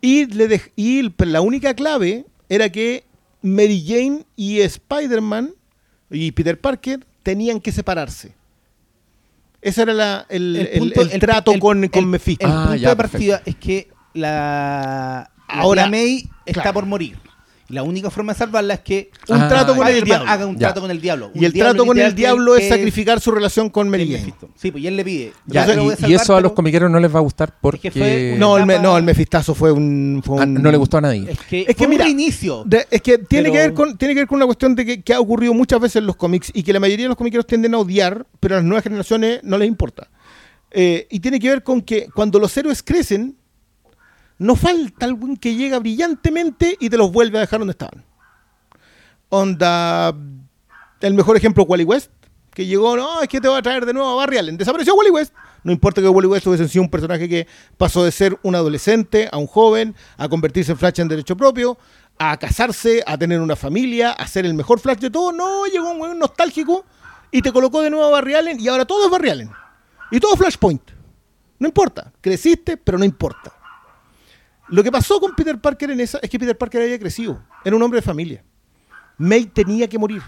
Y, le dej- y la única clave era que Mary Jane y Spider-Man y Peter Parker tenían que separarse. Ese era la- el, el- punto- el trato el- con, el- con Mephisto. El Ah, punto ya, de partida es que la, Ahora, la May está claro. por morir. Y la única forma de salvarla es que un Ah, trato con el diablo. haga un Ya. trato con el diablo. y Un el diablo trato con el diablo es sacrificar su relación con Mary Jane. Sí, pues y él le pide. Ya, y, eso a los comiqueros no les va a gustar porque... fue No, el, me- no, el mefistazo fue un... fue Ah, un- no le gustó a nadie. Es que, Es que fue mira, un reinicio. De- es que tiene, Pero- que ver con, tiene que ver con una cuestión de que, que ha ocurrido muchas veces en los cómics y que la mayoría de los comiqueros tienden a odiar, pero a las nuevas generaciones no les importa. Eh, y tiene que ver con que cuando los héroes crecen, no falta algún que llega brillantemente y te los vuelve a dejar donde estaban. Onda, el mejor ejemplo, Wally West, que llegó, no, es que te va a traer de nuevo a Barry Allen. Desapareció Wally West. No importa que Wally West hubiese sido un personaje que pasó de ser un adolescente a un joven, a convertirse en Flash en derecho propio, a casarse, a tener una familia, a ser el mejor Flash de todo. No, llegó un nostálgico y te colocó de nuevo a Barry Allen y ahora todo es Barry Allen. Y todo Flashpoint. No importa. Creciste, pero no importa. Lo que pasó con Peter Parker en esa es que Peter Parker había crecido. Era un hombre de familia. May tenía que morir.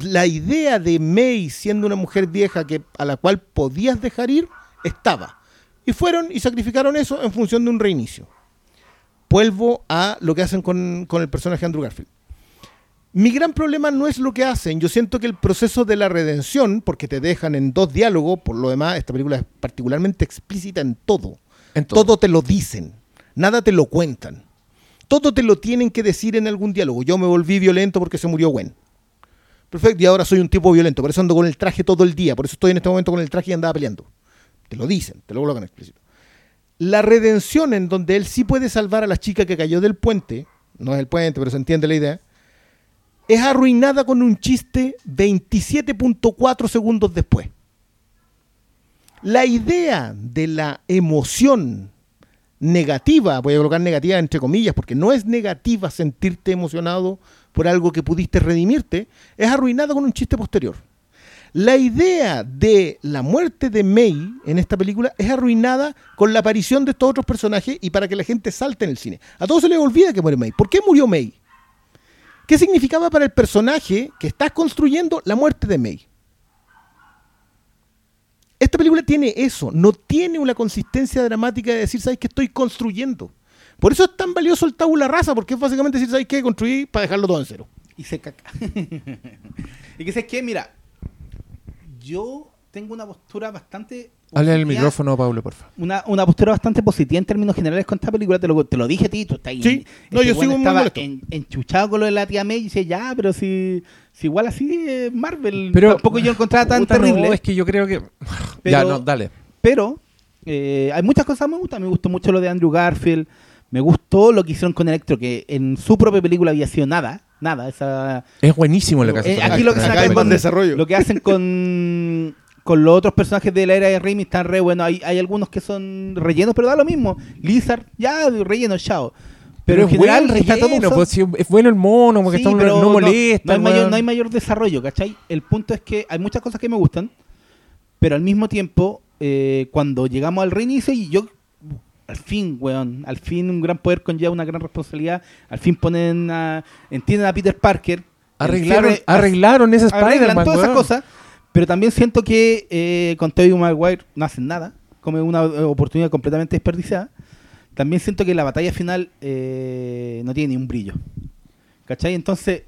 La idea de May siendo una mujer vieja que, a la cual podías dejar ir estaba. Y fueron y sacrificaron eso en función de un reinicio. Vuelvo a lo que hacen con, con el personaje Andrew Garfield. Mi gran problema no es lo que hacen. Yo siento que el proceso de la redención, porque te dejan en dos diálogos, por lo demás, esta película es particularmente explícita en todo. Todo. te lo dicen, nada te lo cuentan. Todo te lo tienen que decir en algún diálogo. Yo me volví violento porque se murió Gwen. Perfecto, y ahora soy un tipo violento, por eso ando con el traje todo el día, por eso estoy en este momento con el traje y andaba peleando. Te lo dicen, te lo colocan explícito. La redención en donde él sí puede salvar a la chica que cayó del puente, no es el puente, pero se entiende la idea, es arruinada con un chiste 27.4 segundos después. La idea de la emoción negativa, voy a colocar negativa entre comillas, porque no es negativa sentirte emocionado por algo que pudiste redimirte, es arruinada con un chiste posterior. La idea de la muerte de May en esta película es arruinada con la aparición de estos otros personajes y para que la gente salte en el cine. A todos se les olvida que muere May. ¿Por qué murió May? ¿Qué significaba para el personaje que estás construyendo la muerte de May? Esta película tiene eso, no tiene una consistencia dramática de decir, ¿sabes qué estoy construyendo? Por eso es tan valioso el tabula rasa, porque es básicamente decir, ¿sabes qué? Construí para dejarlo todo en cero. Y se caca. y que sé que, mira, yo tengo una postura bastante. Hable al positiva- micrófono, Pablo, por favor. Una, una postura bastante positiva en términos generales con esta película, te lo, te lo dije a ti, tú estás ahí. Sí, no, yo weón sigo muy estaba en- enchuchado con lo de la tía May y dice, ya, pero si, si igual así es Marvel, Pero- tampoco yo encontraba tan Puta, no, terrible. es que yo creo que. Pero- ya, no, dale. Pero eh, hay muchas cosas que me gustan. Me gustó mucho lo de Andrew Garfield. Me gustó lo que hicieron con Electro, que en su propia película había sido nada. Nada. Esa, Es buenísimo lo que hace. Eh, con aquí lo que Acá se Acá con- desarrollo. lo que hacen con, con los otros personajes de la era de Raimi están re bueno. Hay, hay algunos que son rellenos, pero da lo mismo. Lizard, ya, relleno, chao. Pero, en es general bueno está todo relleno, pues, sí, es bueno el mono, porque Sí, está- pero no molesta. No, hay mayor, no hay mayor desarrollo, ¿cachai? El punto es que hay muchas cosas que me gustan, pero al mismo tiempo, eh, cuando llegamos al reinicio, y yo, al fin, weón, al fin un gran poder conlleva una gran responsabilidad, al fin ponen a, entienden a Peter Parker. Arreglaron, arreglaron ese Spider-Man, todas esas cosas, pero también siento que eh, con Tobey Maguire no hacen nada, como una oportunidad completamente desperdiciada. También siento que la batalla final eh, no tiene ni un brillo. ¿Cachai? Entonces,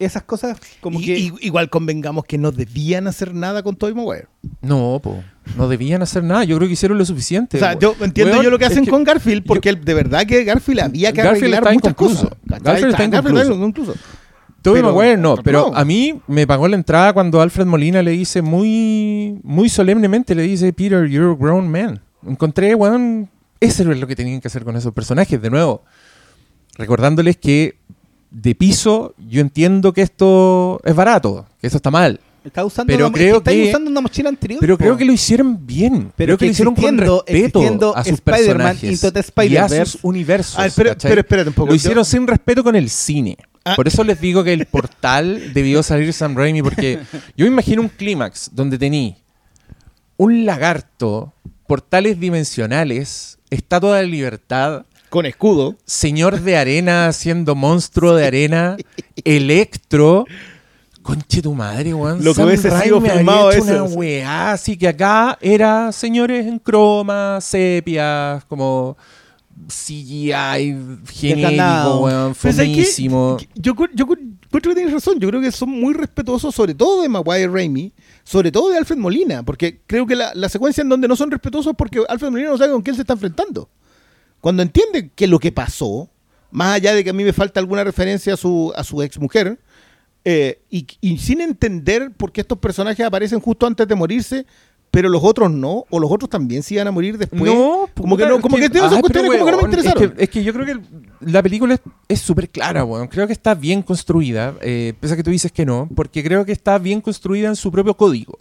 esas cosas como Y- que... y- igual convengamos que no debían hacer nada con Tobey Maguire. No, po. No debían hacer nada. Yo creo que hicieron lo suficiente. O sea, yo entiendo Weón, yo lo que es hacen con Garfield, yo- porque de verdad que Garfield había que Garfield arreglar está muchas cosas. Garfield está inconcluso. inconcluso. Tobey pero- Maguire no, pero no. a mí me pagó la entrada cuando Alfred Molina le dice muy, muy solemnemente, le dice, Peter, you're a grown man. Encontré, weón, eso es lo que tenían que hacer con esos personajes. De nuevo, recordándoles que de piso yo entiendo que esto es barato, que eso está mal. Está usando Pero una, creo que- usando una mochila anterior. Pero po. creo que lo hicieron bien. Pero creo que, que lo hicieron con respeto a sus personajes y a sus universos. A ver, pero, pero espérate un poco. Lo Yo- hicieron sin respeto con el cine. Ah. Por eso les digo que el portal debió salir Sam Raimi, porque yo me imagino un clímax donde tení un lagarto, portales dimensionales, estatua de libertad, con escudo. señor de arena haciendo monstruo de arena, electro. Conche tu madre, weón. Lo que Sam hubiese sido filmado hecho eso, una weá, así que acá era señores en croma, sepia, como CGI genérico, weón, fomísimo. Yo, encuentro que tienes razón. Yo creo que son muy respetuosos, sobre todo de Maguire Raimi, sobre todo de Alfred Molina, porque creo que la, la secuencia en donde no son respetuosos es porque Alfred Molina no sabe con quién se está enfrentando. Cuando entiende que lo que pasó, más allá de que a mí me falta alguna referencia a su, a su ex mujer, y, y sin entender por qué estos personajes aparecen justo antes de morirse, pero los otros no, o los otros también se iban a morir después. No, como que no, como que, esas ay, cuestiones como que no me weón, es interesaron. que- Es que, yo creo que la película es- es súper clara, weón. Creo que está bien construida, eh, pese a que tú dices que no, porque creo que está bien construida en su propio código.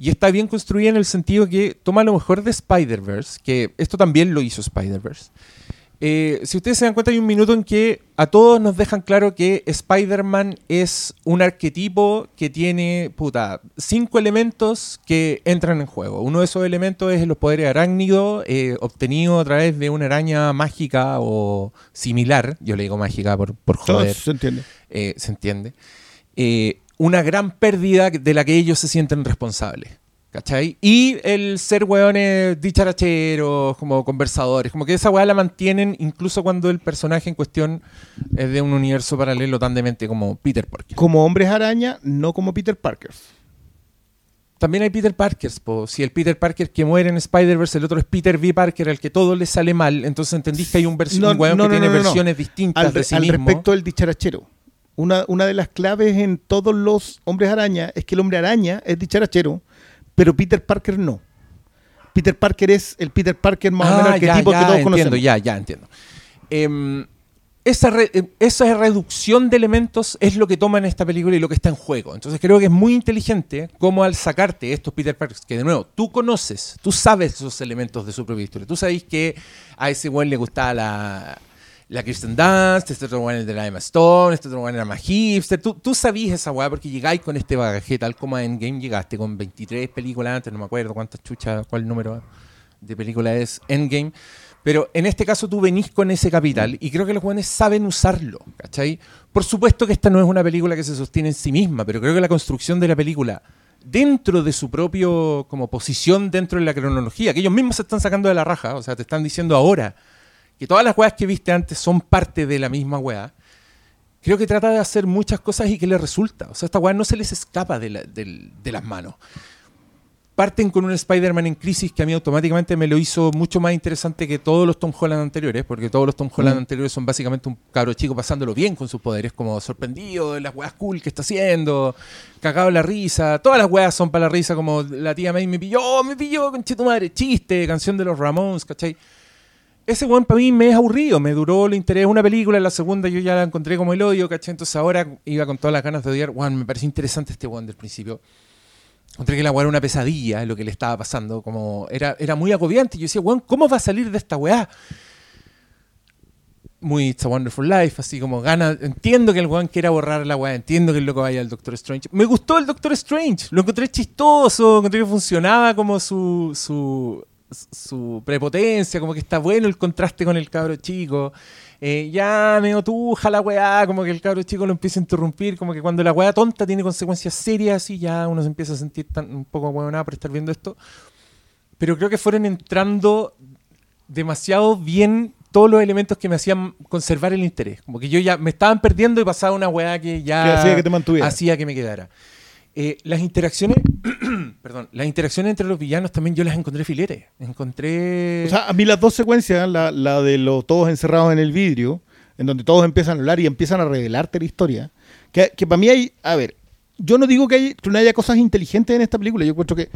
Y está bien construida en el sentido que toma lo mejor de Spider-Verse, que esto también lo hizo Spider-Verse, Eh, si ustedes se dan cuenta, hay un minuto en que a todos nos dejan claro que Spider-Man es un arquetipo que tiene, puta, cinco elementos que entran en juego. Uno de esos elementos es los poderes arácnidos, eh, obtenidos a través de una araña mágica o similar. Yo le digo mágica por, por joder. Se entiende. Eh, se entiende. Una gran pérdida de la que ellos se sienten responsables. ¿Cachai? Y el ser hueones dicharacheros, como conversadores, como que esa weá la mantienen incluso cuando el personaje en cuestión es de un universo paralelo tan demente como Peter Parker. Como hombres araña, no como Peter Parker. También hay Peter Parkers, po. si el Peter Parker que muere en Spider-Verse, el otro es Peter V. Parker, al que todo le sale mal, entonces entendís que hay un, versi- No, un weón no, que tiene versiones distintas Al, de sí al mismo. respecto del dicharachero. Una, una de las claves en todos los hombres araña es que el hombre araña es dicharachero, pero Peter Parker no. Peter Parker es el Peter Parker más o menos Ah, ya, arquetipo ya, que todos entiendo, conocemos. ya, ya entiendo. Em, esa, re- em, esa reducción de elementos es lo que toma en esta película y lo que está en juego. Entonces creo que es muy inteligente como al sacarte estos Peter Parkers, que de nuevo, tú conoces, tú sabes esos elementos de su propia historia. Tú sabes que a ese buen le gustaba la, la Kirsten Dunst, este otro buen el de la Emma Stone, este otro buen era más hipster. Tú, tú sabías esa weá porque llegáis con este bagaje, tal como a Endgame llegaste con 23 películas antes, no me acuerdo cuántas chuchas, cuál número de película es Endgame. Pero en este caso tú venís con ese capital y creo que los jóvenes saben usarlo, ¿cachai? Por supuesto que esta no es una película que se sostiene en sí misma, pero creo que la construcción de la película dentro de su propio como posición dentro de la cronología, que ellos mismos se están sacando de la raja, o sea, te están diciendo ahora que todas las weas que viste antes son parte de la misma wea, creo que trata de hacer muchas cosas y que le resulta. O sea, esta wea no se les escapa de, la- del- de las manos. Parten con un Spider-Man en crisis que a mí automáticamente me lo hizo mucho más interesante que todos los Tom Holland anteriores, porque todos los Tom Holland Mm. anteriores son básicamente un cabro chico pasándolo bien con sus poderes, como sorprendido de las weas cool que está haciendo, cagado la risa. Todas las weas son para la risa, como la tía May me pilló, me pilló, conche tu madre, chiste, canción de los Ramones, ¿cachai? Ese weón para mí me es aburrido, me duró el interés una película, la segunda yo ya la encontré como el odio, ¿cachai? Entonces ahora iba con todas las ganas de odiar. Weón, me pareció interesante este weón del principio. Encontré que la weá era una pesadilla lo que le estaba pasando, como era, era muy agobiante. Yo decía, weón, ¿cómo va a salir de esta weá? Muy It's a Wonderful Life, así como gana. Entiendo que el weón quiera borrar la weá, entiendo que el loco vaya al Doctor Strange. Me gustó el Doctor Strange, lo encontré chistoso, encontré que funcionaba como su, su, su prepotencia, como que está bueno el contraste con el cabro chico. Eh, ya me otuja la weá, como que el cabro chico lo empieza a interrumpir, como que cuando la weá tonta tiene consecuencias serias y ya uno se empieza a sentir tan, un poco weonado por estar viendo esto. Pero creo que fueron entrando demasiado bien todos los elementos que me hacían conservar el interés. Como que yo ya me estaban perdiendo y pasaba una weá que ya Que hacía que te mantuviera. hacía que me quedara. Eh, las interacciones, perdón, las interacciones entre los villanos también yo las encontré filete. Encontré. O sea, a mí las dos secuencias, la, la de los todos encerrados en el vidrio, en donde todos empiezan a hablar y empiezan a revelarte la historia, que, que para mí hay, a ver, yo no digo que, hay, que no haya cosas inteligentes en esta película, yo encuentro que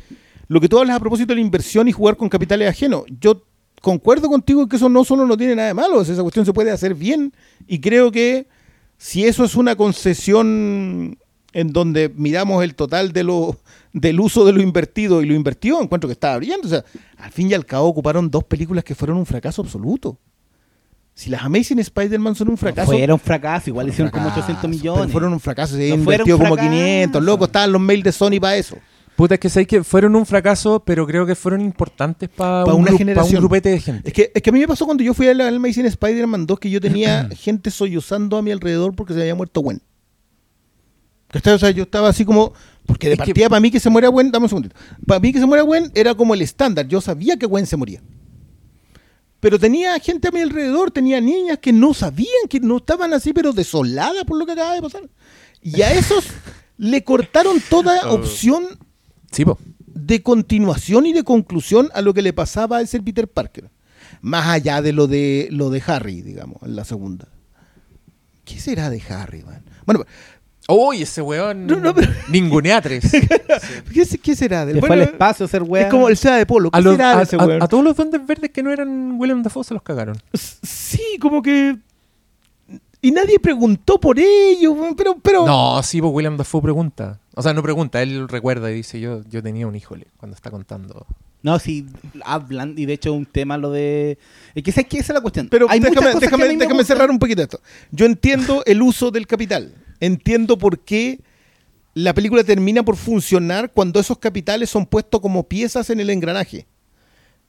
lo que tú hablas a propósito de la inversión y jugar con capitales ajenos, yo concuerdo contigo que eso no solo no tiene nada de malo, esa cuestión se puede hacer bien y creo que si eso es una concesión en donde miramos el total de lo, del uso de lo invertido y lo invertido, encuentro que estaba brillante. O sea, al fin y al cabo ocuparon dos películas que fueron un fracaso absoluto. Si las Amazing Spider-Man son un fracaso, Fuera un fracaso, igual hicieron como fracaso, 800 pero millones. fueron un fracaso, se No fueron invertido como fracaso. 500, loco, estaban los mails de Sony para eso. Puta, es que sabéis que fueron un fracaso, pero creo que fueron importantes para Pa' un, una gru- pa' un generación. grupete de gente. Es que, es que a mí me pasó cuando yo fui al al Amazing Spider-Man 2 que yo tenía gente sollozando a mi alrededor porque se había muerto Gwen. ¿Cachai? O sea, yo estaba así como. Porque de Es que- partida, para mí que se muera Gwen, dame un segundito. Para mí que se muera Gwen era como el estándar. Yo sabía que Gwen se moría. Pero tenía gente a mi alrededor, tenía niñas que no sabían, que no estaban así, pero desoladas por lo que acaba de pasar. Y a esos le cortaron toda Oh. opción Sí, de continuación y de conclusión a lo que le pasaba a ese Peter Parker. Más allá de lo de lo de Harry, digamos, en la segunda. ¿Qué será de Harry, man? Bueno, Uy, ese weón. No, no, pero- Ninguneatres. ¿qué, se- qué será de Se él? fue al Bueno, espacio a hacer weá. Es como el sea de Polo. ¿Qué a, los- será a- de ese a- weón? a todos los duendes verdes que no eran William Dafoe se los cagaron. Sí, como que. Y nadie preguntó por ello, weón, pero. pero No, sí, pues William Dafoe pregunta. O sea, no pregunta, él recuerda y dice: Yo, yo tenía un hijo le- cuando está contando No, sí, hablan, y de hecho es un tema lo de... Es que ¿sabes qué? esa es la cuestión. Pero Hay muchas déjame, cosas que déjame, a déjame cerrar un poquito esto. Yo entiendo el uso del capital. Entiendo por qué la película termina por funcionar cuando esos capitales son puestos como piezas en el engranaje.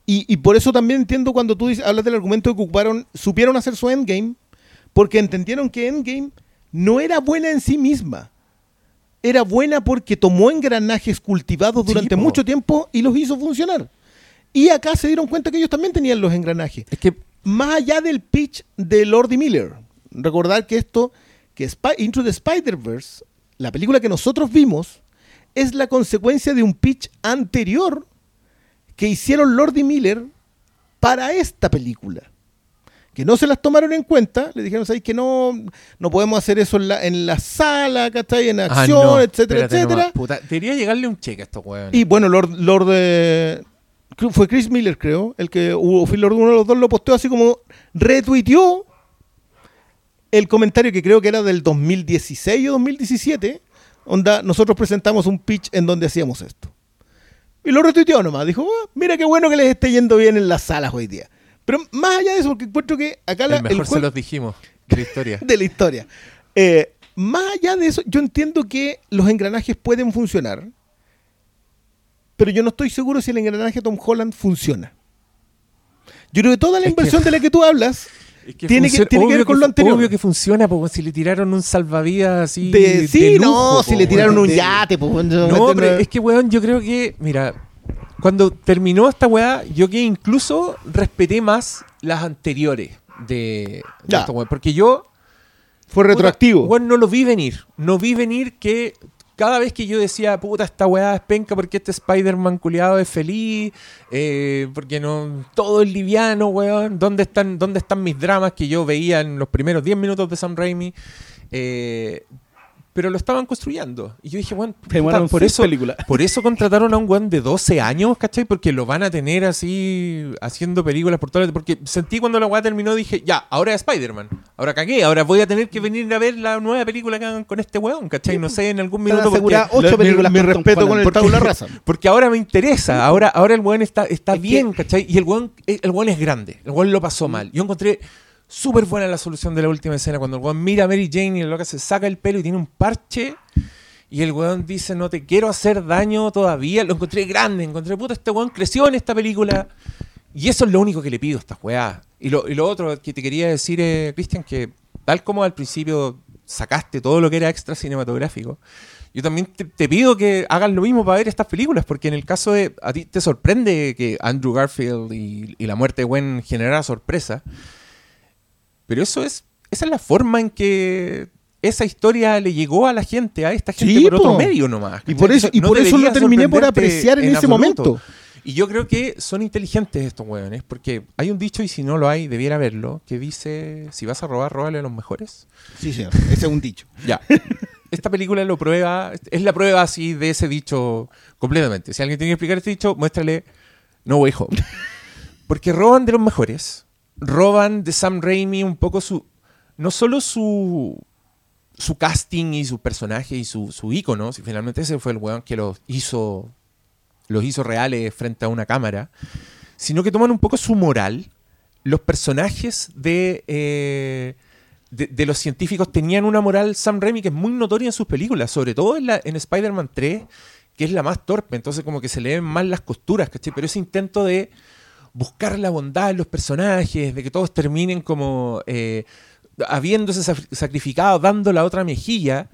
Y, y por eso también entiendo cuando tú dices, hablas del argumento de que ocuparon, supieron hacer su endgame, porque entendieron que endgame no era buena en sí misma. Era buena porque tomó engranajes cultivados durante mucho tiempo y los hizo funcionar. Y acá se dieron cuenta que ellos también tenían los engranajes Es que más allá del pitch de Lordy Miller. Recordar que esto, que Spy- Into the Spider-Verse, la película que nosotros vimos, es la consecuencia de un pitch anterior que hicieron Lordy Miller para esta película. Que no se las tomaron en cuenta, le dijeron, ¿sabes que no, no podemos hacer eso en la, en la sala, ¿cachai? En Ah, acción, no, etcétera, etcétera. puta, Debería llegarle un cheque a estos hueones. Y bueno, Lord, Lord de- creo- fue Chris Miller, creo, el que hubo Lord, uno de los dos lo posteó así como retuiteó el comentario que creo que era del 2016 o 2017, onda, nosotros presentamos un pitch en donde hacíamos esto. Y lo retuiteó nomás, dijo, "Ah, mira qué bueno que les esté yendo bien en las salas hoy día. Pero más allá de eso, porque encuentro que acá la, el mejor el se los dijimos de la historia. de la historia. Eh, más allá de eso, yo entiendo que los engranajes pueden funcionar, pero yo no estoy seguro si el engranaje Tom Holland funciona. Yo creo que toda la Es que- inversión de la que tú hablas Es que Tiene que- tiene que ver con lo anterior. Obvio que funciona, porque si le tiraron un salvavidas así. de, sí, de no, si le tiraron weón. un yate, No, pero es que, weón, yo creo que, mira, cuando terminó esta weá, yo que incluso respeté más las anteriores de, de esta weá, porque yo, fue retroactivo. Bueno, no lo vi venir. No vi venir que cada vez que yo decía, puta, esta weá es penca porque este Spider-Man culiado es feliz, eh, porque no todo es liviano, weón. ¿Dónde están, ¿Dónde están mis dramas que yo veía en los primeros 10 minutos de Sam Raimi? Eh, pero lo estaban construyendo. Y yo dije, bueno, Te demoraron por eso, películas. por eso contrataron a un weón de 12 años, ¿cachai? Porque lo van a tener así haciendo películas por todo. Porque sentí cuando la weá terminó, dije, ya, ahora es Spider-Man. Ahora cagué, ahora voy a tener que venir a ver la nueva película que hagan con este weón, ¿cachai? No sé, en algún minuto. Porque, ocho La- mi- películas mi, Tom respeto con el Porque- tabula rasa. porque ahora me interesa, ahora, ahora el weón está, está Es que- bien, ¿cachai? Y el weón, el weón es grande, el weón lo pasó mal. Yo encontré súper buena la solución de la última escena, cuando el weón mira a Mary Jane y el loca se saca el pelo y tiene un parche. Y el weón dice, no te quiero hacer daño todavía. Lo encontré grande, encontré, puta, este weón creció en esta película. Y eso es lo único que le pido a esta weá. Y lo, y lo otro que te quería decir, eh, Cristian, que tal como al principio sacaste todo lo que era extra cinematográfico, yo también te, pido que hagan lo mismo para ver estas películas, porque en el caso de, a ti te sorprende que Andrew Garfield y, y la muerte de Gwen generara sorpresa, pero eso es, esa es la forma en que esa historia le llegó a la gente, a esta gente Sí, por otro medio nomás. Y ¿cachai? por eso, y No por eso lo terminé por apreciar en, ese absoluto. momento. Y yo creo que son inteligentes estos hueones, porque hay un dicho, y si no lo hay, debiera verlo, que dice, si vas a robar, róbale a los mejores. Sí, señor. Ese es un dicho. Ya. Esta película lo prueba, es la prueba así de ese dicho completamente. Si alguien tiene que explicar este dicho, muéstrale No Way Home. Porque roban de los mejores, roban de Sam Raimi un poco su, no solo su, su casting y su personaje y su, su ícono, si finalmente ese fue el weón que los hizo, los hizo reales frente a una cámara, sino que toman un poco su moral. Los personajes de, eh, de, los científicos tenían una moral Sam Raimi que es muy notoria en sus películas, sobre todo en, en Spider-Man 3, que es la más torpe, entonces como que se le ven mal las costuras, ¿cachai? Pero ese intento de buscar la bondad en los personajes, de que todos terminen como eh, habiéndose sacrificado, dando la otra mejilla.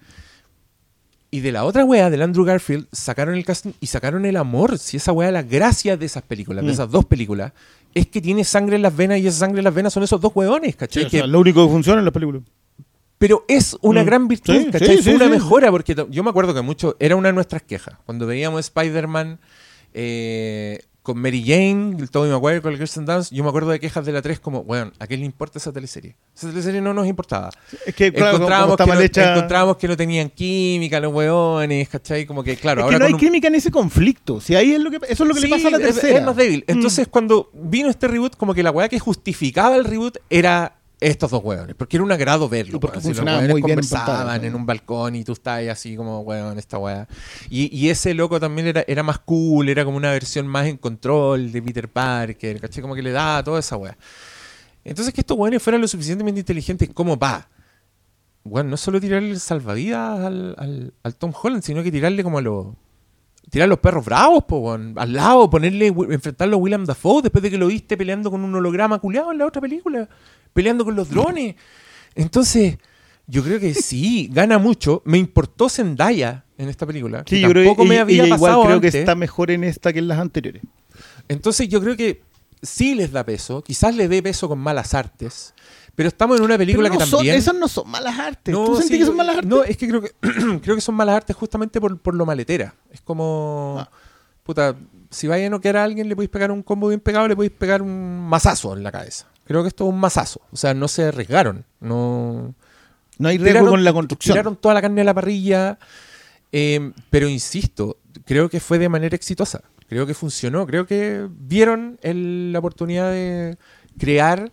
Y de la otra wea, del Andrew Garfield, sacaron el casting y sacaron el amor. Si esa wea, la gracia de esas películas, de Mm. esas dos películas, es que tiene sangre en las venas y esa sangre en las venas son esos dos hueones, ¿cachai? Que- lo único que funciona en las películas. pero es una Mm. gran virtud, Sí, ¿cachai? sí, Fue sí, una sí. mejora, porque yo me acuerdo que mucho, era una de nuestras quejas. Cuando veíamos Spider-Man eh, con Mary Jane, el Tobey Maguire con el Kirsten Dunst, yo me acuerdo de quejas de la 3 como, bueno, ¿a qué le importa esa teleserie? Esa teleserie no nos importaba. Es que, claro, encontrábamos, que no, hecha. encontrábamos que no tenían química los hueones, ¿cachai? Como que, claro, es ahora que no hay un- química en ese conflicto. Si ahí es lo que, eso es lo que le pasa a la tercera. Es, más débil. Mm. Entonces, cuando vino este reboot, como que la weá que justificaba el reboot era estos dos hueones. Porque era un agrado verlo. Y porque weón. Si los funcionaba hueones muy bien en conversaban en un balcón y tú estás ahí así como, weón, esta weá. Y, y ese loco también era, era más cool, era como una versión más en control de Peter Parker, ¿cachai? Como que le daba toda esa weá. Entonces que estos hueones fueran lo suficientemente inteligentes como pa. Bueno, no solo tirarle salvavidas al, al, al Tom Holland, sino que tirarle como a los. Tirar los perros bravos, po, weón. al lado, ponerle, enfrentarlo a William Dafoe después de que lo viste peleando con un holograma culeado en la otra película, peleando con los drones. Entonces, yo creo que sí, gana mucho. Me importó Zendaya en esta película. que Sí, yo creo tampoco que me ella- había ella igual pasado creo que está mejor en esta que en las anteriores. Entonces yo creo que sí les da peso, quizás les dé peso con malas artes, pero estamos en una película no que son- también... esas no son malas artes. No, ¿Tú sentís sí, que son yo- malas artes? No, es que creo que creo que son malas artes justamente por, por lo maletera. Es como... Ah. Puta, si vaya a noquear a alguien le podéis pegar un combo bien pegado, le podéis pegar un mazazo en la cabeza. Creo que esto es un mazazo. O sea, no se arriesgaron. No... No hay riesgo con la construcción. Tiraron toda la carne a la parrilla. eh, pero insisto, creo que fue de manera exitosa. Creo que funcionó. Creo que vieron el- la oportunidad de crear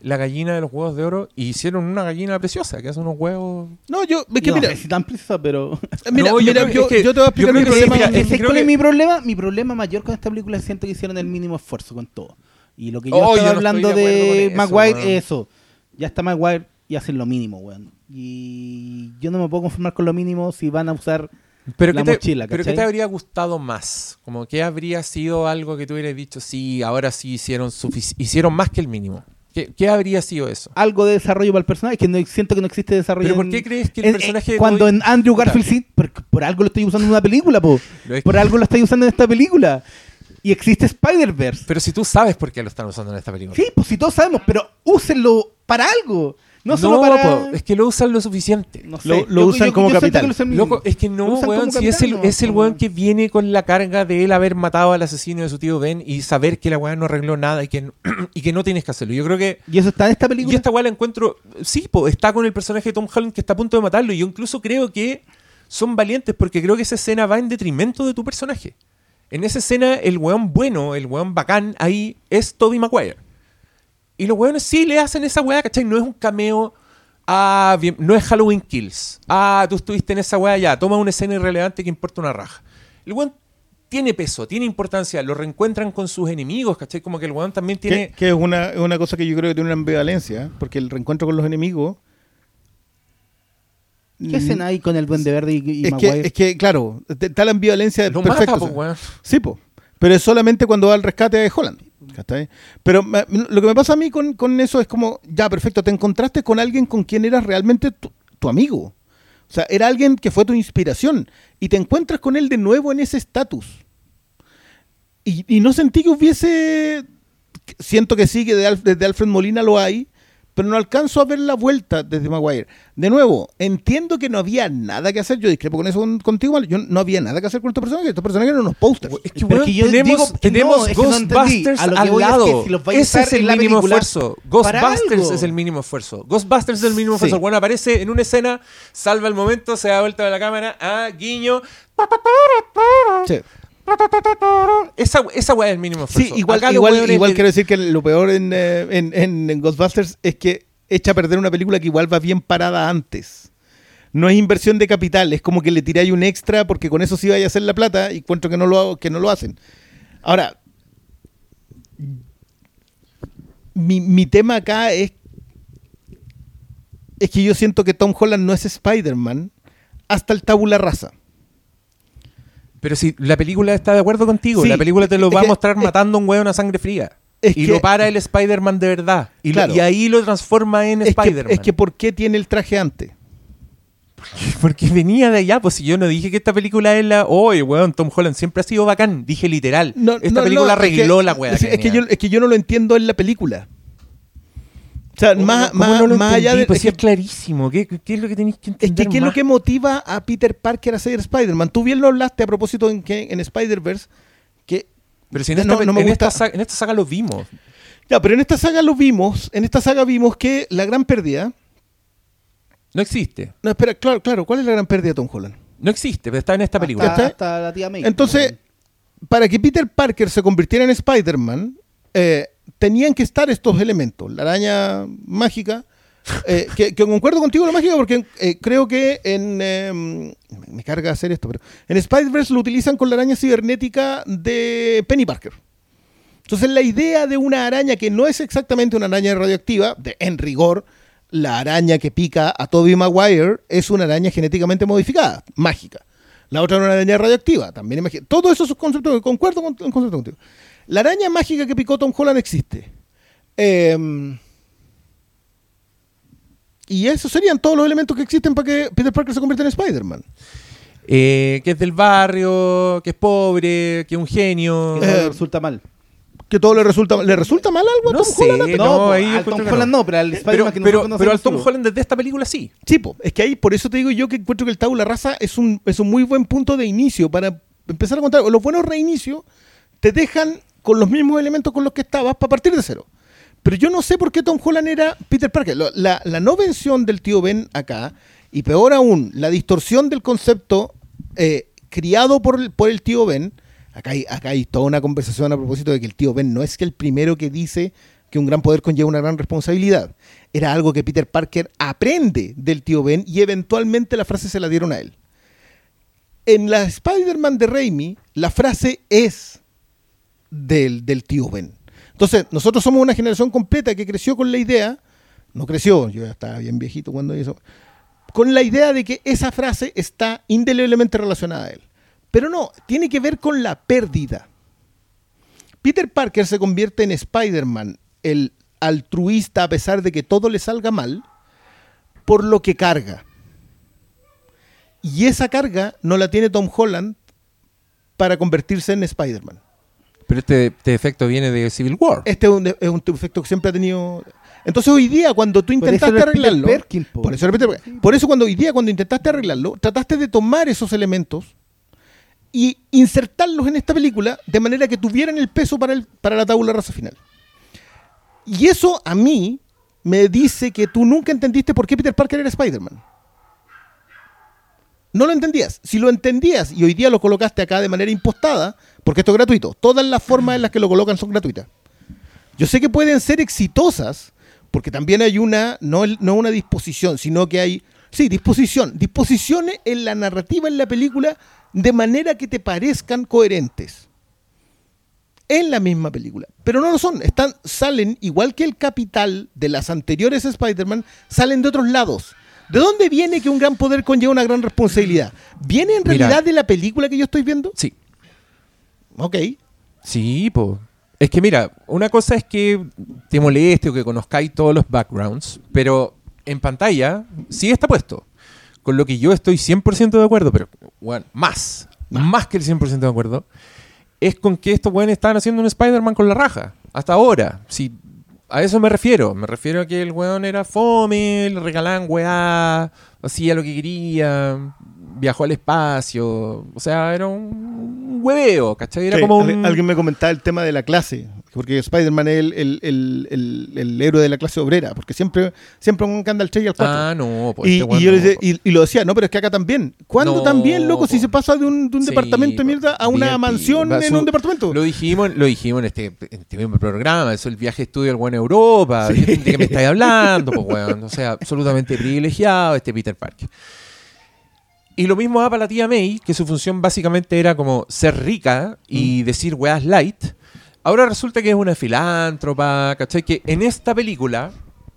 la gallina de los huevos de oro y hicieron una gallina preciosa, que hace unos huevos. No, yo, es que no mira, si tan precisa, pero... mira, No, yo mira, creo- yo, es que- yo te voy a explicar mi que problema. mira, ¿Sabes es que es mi problema? Mi problema mayor con esta película es siento que hicieron el mínimo esfuerzo con todo. Y lo que yo Oh, estaba yo hablando de de, eso, Maguire es eso. Ya está Maguire y hacen lo mínimo, weón. Y yo no me puedo conformar con lo mínimo si van a usar... Pero, La ¿qué te, mochila, pero ¿qué te habría gustado más? Como que habría sido algo que tú hubieras dicho, sí, ahora sí hicieron, hicieron más que el mínimo. ¿Qué, qué habría sido eso? algo de desarrollo para el personaje, que no, siento que no existe desarrollo. ¿Pero por en- qué crees que el en- personaje en- cuando en Andrew. Garfield sí, por, por algo lo estoy usando en una película, po. Por algo lo estoy usando en esta película. Y existe Spider-Verse. Pero si tú sabes por qué lo están usando en esta película. Sí, pues si todos sabemos, pero úsenlo para algo. No solo para... po, es que lo usan lo suficiente. No sé. Lo- lo usan como capital. que lo usan- Loco, es que no, weón, si es el, ¿no? es el Como- weón que viene con la carga de él haber matado al asesino de su tío Ben y saber que la weá no arregló nada y que, no- y que no tienes que hacerlo. Yo creo que Y eso está en esta Y película. esta weá la encuentro. Sí, po, está con el personaje de Tom Holland que está a punto de matarlo. Y yo incluso creo que son valientes porque creo que esa escena va en detrimento de tu personaje. En esa escena, el weón bueno, el weón bacán, ahí es Tobey Maguire. Y los weones sí le hacen esa weá, ¿cachai? No es un cameo. Ah, bien, no es Halloween Kills. Ah, tú estuviste en esa weá ya. Toma una escena irrelevante que importa una raja. El weón tiene peso, tiene importancia. Lo reencuentran con sus enemigos, ¿cachai? Como que el weón también tiene. Que, que es una, una cosa que yo creo que tiene una ambivalencia, porque el reencuentro con los enemigos. ¿Qué escena hay con el Duende Verde y, y es Maguire? que, es que, claro, está la ambivalencia Lo perfecta, mata, po. Sí, po. Pero es solamente cuando va al rescate de Holland. ¿cachai? Pero me- lo que me pasa a mí con, con eso es como, ya, perfecto, te encontraste con alguien con quien eras realmente tu, tu amigo. O sea, era alguien que fue tu inspiración. Y te encuentras con él de nuevo en ese estatus. Y, y no sentí que hubiese... Siento que sí, que de desde Alfred Molina lo hay, pero no alcanzo a ver la vuelta desde Maguire. De nuevo, entiendo que no había nada que hacer. Yo discrepo con eso con- contigo. Yo no había nada que hacer con estos personajes. Estos personajes eran unos posters. Es que, yo tenemos, digo que tenemos no, es que no entendí. Ghostbusters A al voy es que lado. si los vais a Ese es el mínimo esfuerzo. Ghostbusters es el mínimo esfuerzo. Ghostbusters es el mínimo esfuerzo. Sí. Weón aparece en una escena, salva el momento, se da vuelta de la cámara, ah, guiño. Sí. Esa, esa weá es el mínimo Sí, esfuerzo. igual, Acá igual, igual quiero decir que lo peor en, eh, en, en- en Ghostbusters es que echa a perder una película que igual va bien parada antes. No es inversión de capital, es como que le tiráis un extra porque con eso sí vaya a hacer la plata y encuentro que no lo, que no lo hacen. Ahora, mi, mi tema acá es, es que yo siento que Tom Holland no es Spider-Man hasta el tabula rasa. Pero si la película está de acuerdo contigo, Sí, la película te lo va a mostrar matando a un weón a sangre fría. Es y que- lo para el Spider-Man de verdad. Y, lo- Claro. y ahí lo transforma en Spider-Man. es que ¿por qué tiene el traje antes? Porque venía de allá, pues si yo no dije que esta película es la. Oye, weón, Tom Holland siempre ha sido bacán. Dije literal. No, esta no, película no, es arregló que- la weá. Es, que es que yo no lo entiendo en la película. O sea, ¿Cómo más, cómo más, no lo más allá de. Pues es que, es clarísimo. ¿Qué, qué es lo que tenéis que es entender? que ¿qué es lo que motiva a Peter Parker a ser Spider-Man? Tú bien lo hablaste a propósito en, que, en Spider-Verse. Que, Pero si en esta, no- no me en, esta saga, en esta saga lo vimos. ya, pero en esta saga lo vimos. En esta saga vimos que la gran pérdida. No existe. No, espera, claro, claro. ¿Cuál es la gran pérdida de Tom Holland? No existe, pero está en esta película. Hasta, hasta la tía May. Entonces, para que Peter Parker se convirtiera en Spider-Man, eh, tenían que estar estos elementos. La araña mágica, eh, que, que concuerdo contigo la mágica porque eh, creo que en... eh, me carga hacer esto, pero en Spider-Verse lo utilizan con la araña cibernética de Penny Parker. Entonces la idea de una araña que no es exactamente una araña radioactiva, de, en rigor, la araña que pica a Tobey Maguire es una araña genéticamente modificada, mágica. La otra es una araña radioactiva, también imagi- Todo eso son conceptos, concuerdo con el concepto contigo. La araña mágica que picó Tom Holland existe. Em, y esos serían todos los elementos que existen para que Peter Parker se convierta en Spider-Man. Eh, que es del barrio, que es pobre, que es un genio. Eh, resulta mal. Que todo le resulta, ¿le resulta mal algo a No Tom sé. Holland? No, no, ahí al Tom. Holland no, pero al Pero, Spider-Man que pero, pero al Tom Holland desde esta película sí. Sí, po, es que ahí, por eso te digo yo que encuentro que el tabula rasa es un, es un muy buen punto de inicio para empezar a contar. Los buenos reinicios te dejan con los mismos elementos con los que estabas para partir de cero. Pero yo no sé por qué Tom Holland era Peter Parker. La no vención del tío Ben acá, y peor aún, la distorsión del concepto eh, criado por el, por el tío Ben. Acá hay, acá hay toda una conversación a propósito de que el tío Ben no es que el primero que dice que un gran poder conlleva una gran responsabilidad. Era algo que Peter Parker aprende del tío Ben y eventualmente la frase se la dieron a él. En la Spider-Man de Raimi, la frase es del, del tío Ben. Entonces, nosotros somos una generación completa que creció con la idea, no creció, yo ya estaba bien viejito cuando hizo, con la idea de que esa frase está indeleblemente relacionada a él. Pero no, tiene que ver con la pérdida. Peter Parker se convierte en Spider-Man, el altruista a pesar de que todo le salga mal, por lo que carga. Y esa carga no la tiene Tom Holland para convertirse en Spider-Man. Pero este, este efecto viene de Civil War. Este es un, es un efecto que siempre ha tenido. Entonces hoy día cuando tú intentaste arreglarlo, Perkins, por eso era Peter Perkins. por eso cuando hoy día cuando intentaste arreglarlo, trataste de tomar esos elementos y insertarlos en esta película de manera que tuvieran el peso para, el, para la tabla rasa final. Y eso a mí me dice que tú nunca entendiste por qué Peter Parker era Spider-Man. No lo entendías. Si lo entendías y hoy día lo colocaste acá de manera impostada, porque esto es gratuito, todas las formas en las que lo colocan son gratuitas. Yo sé que pueden ser exitosas, porque también hay una, no, no una disposición, sino que hay, sí, disposición, disposiciones en la narrativa en la película de manera que te parezcan coherentes. En la misma película. Pero no lo son. Están, salen, igual que el capital de las anteriores Spider-Man, salen de otros lados. ¿De dónde viene que un gran poder conlleva una gran responsabilidad? ¿Viene en Mira. realidad de la película que yo estoy viendo? Sí. Ok. Sí, po. Es que mira, una cosa es que te moleste o que conozcáis todos los backgrounds, pero en pantalla sí está puesto. Con lo que yo estoy 100% de acuerdo, pero bueno, más, más que el 100% de acuerdo, es con que estos weones estaban haciendo un Spider-Man con la raja. Hasta ahora. Si, a eso me refiero. Me refiero a que el weón era fome, le regalaban weá, hacía lo que quería, viajó al espacio. O sea, era un hueveo, ¿cachai? Era Sí, como un... Alguien me comentaba el tema de la clase, porque Spider-Man es el, el- el- héroe de la clase obrera, porque siempre, siempre un anda al 3 y al 4. Ah, no, pues y, este y yo no, decía- pues. y- y lo decía, no, pero es que acá también. ¿Cuándo No, también, loco, si po. se pasa de un, de un Sí, departamento de po. mierda a una mansión va, en su- un departamento? Lo dijimos, lo dijimos en este, en este mismo programa, eso el viaje estudio al buen Europa, ¿de, de qué me estáis hablando? Pues weón, o sea, absolutamente privilegiado este Peter Parker. Y lo mismo va para la tía May, que su función básicamente era como ser rica y decir weas light. Ahora resulta que es una filántropa, ¿cachai? Que en esta película,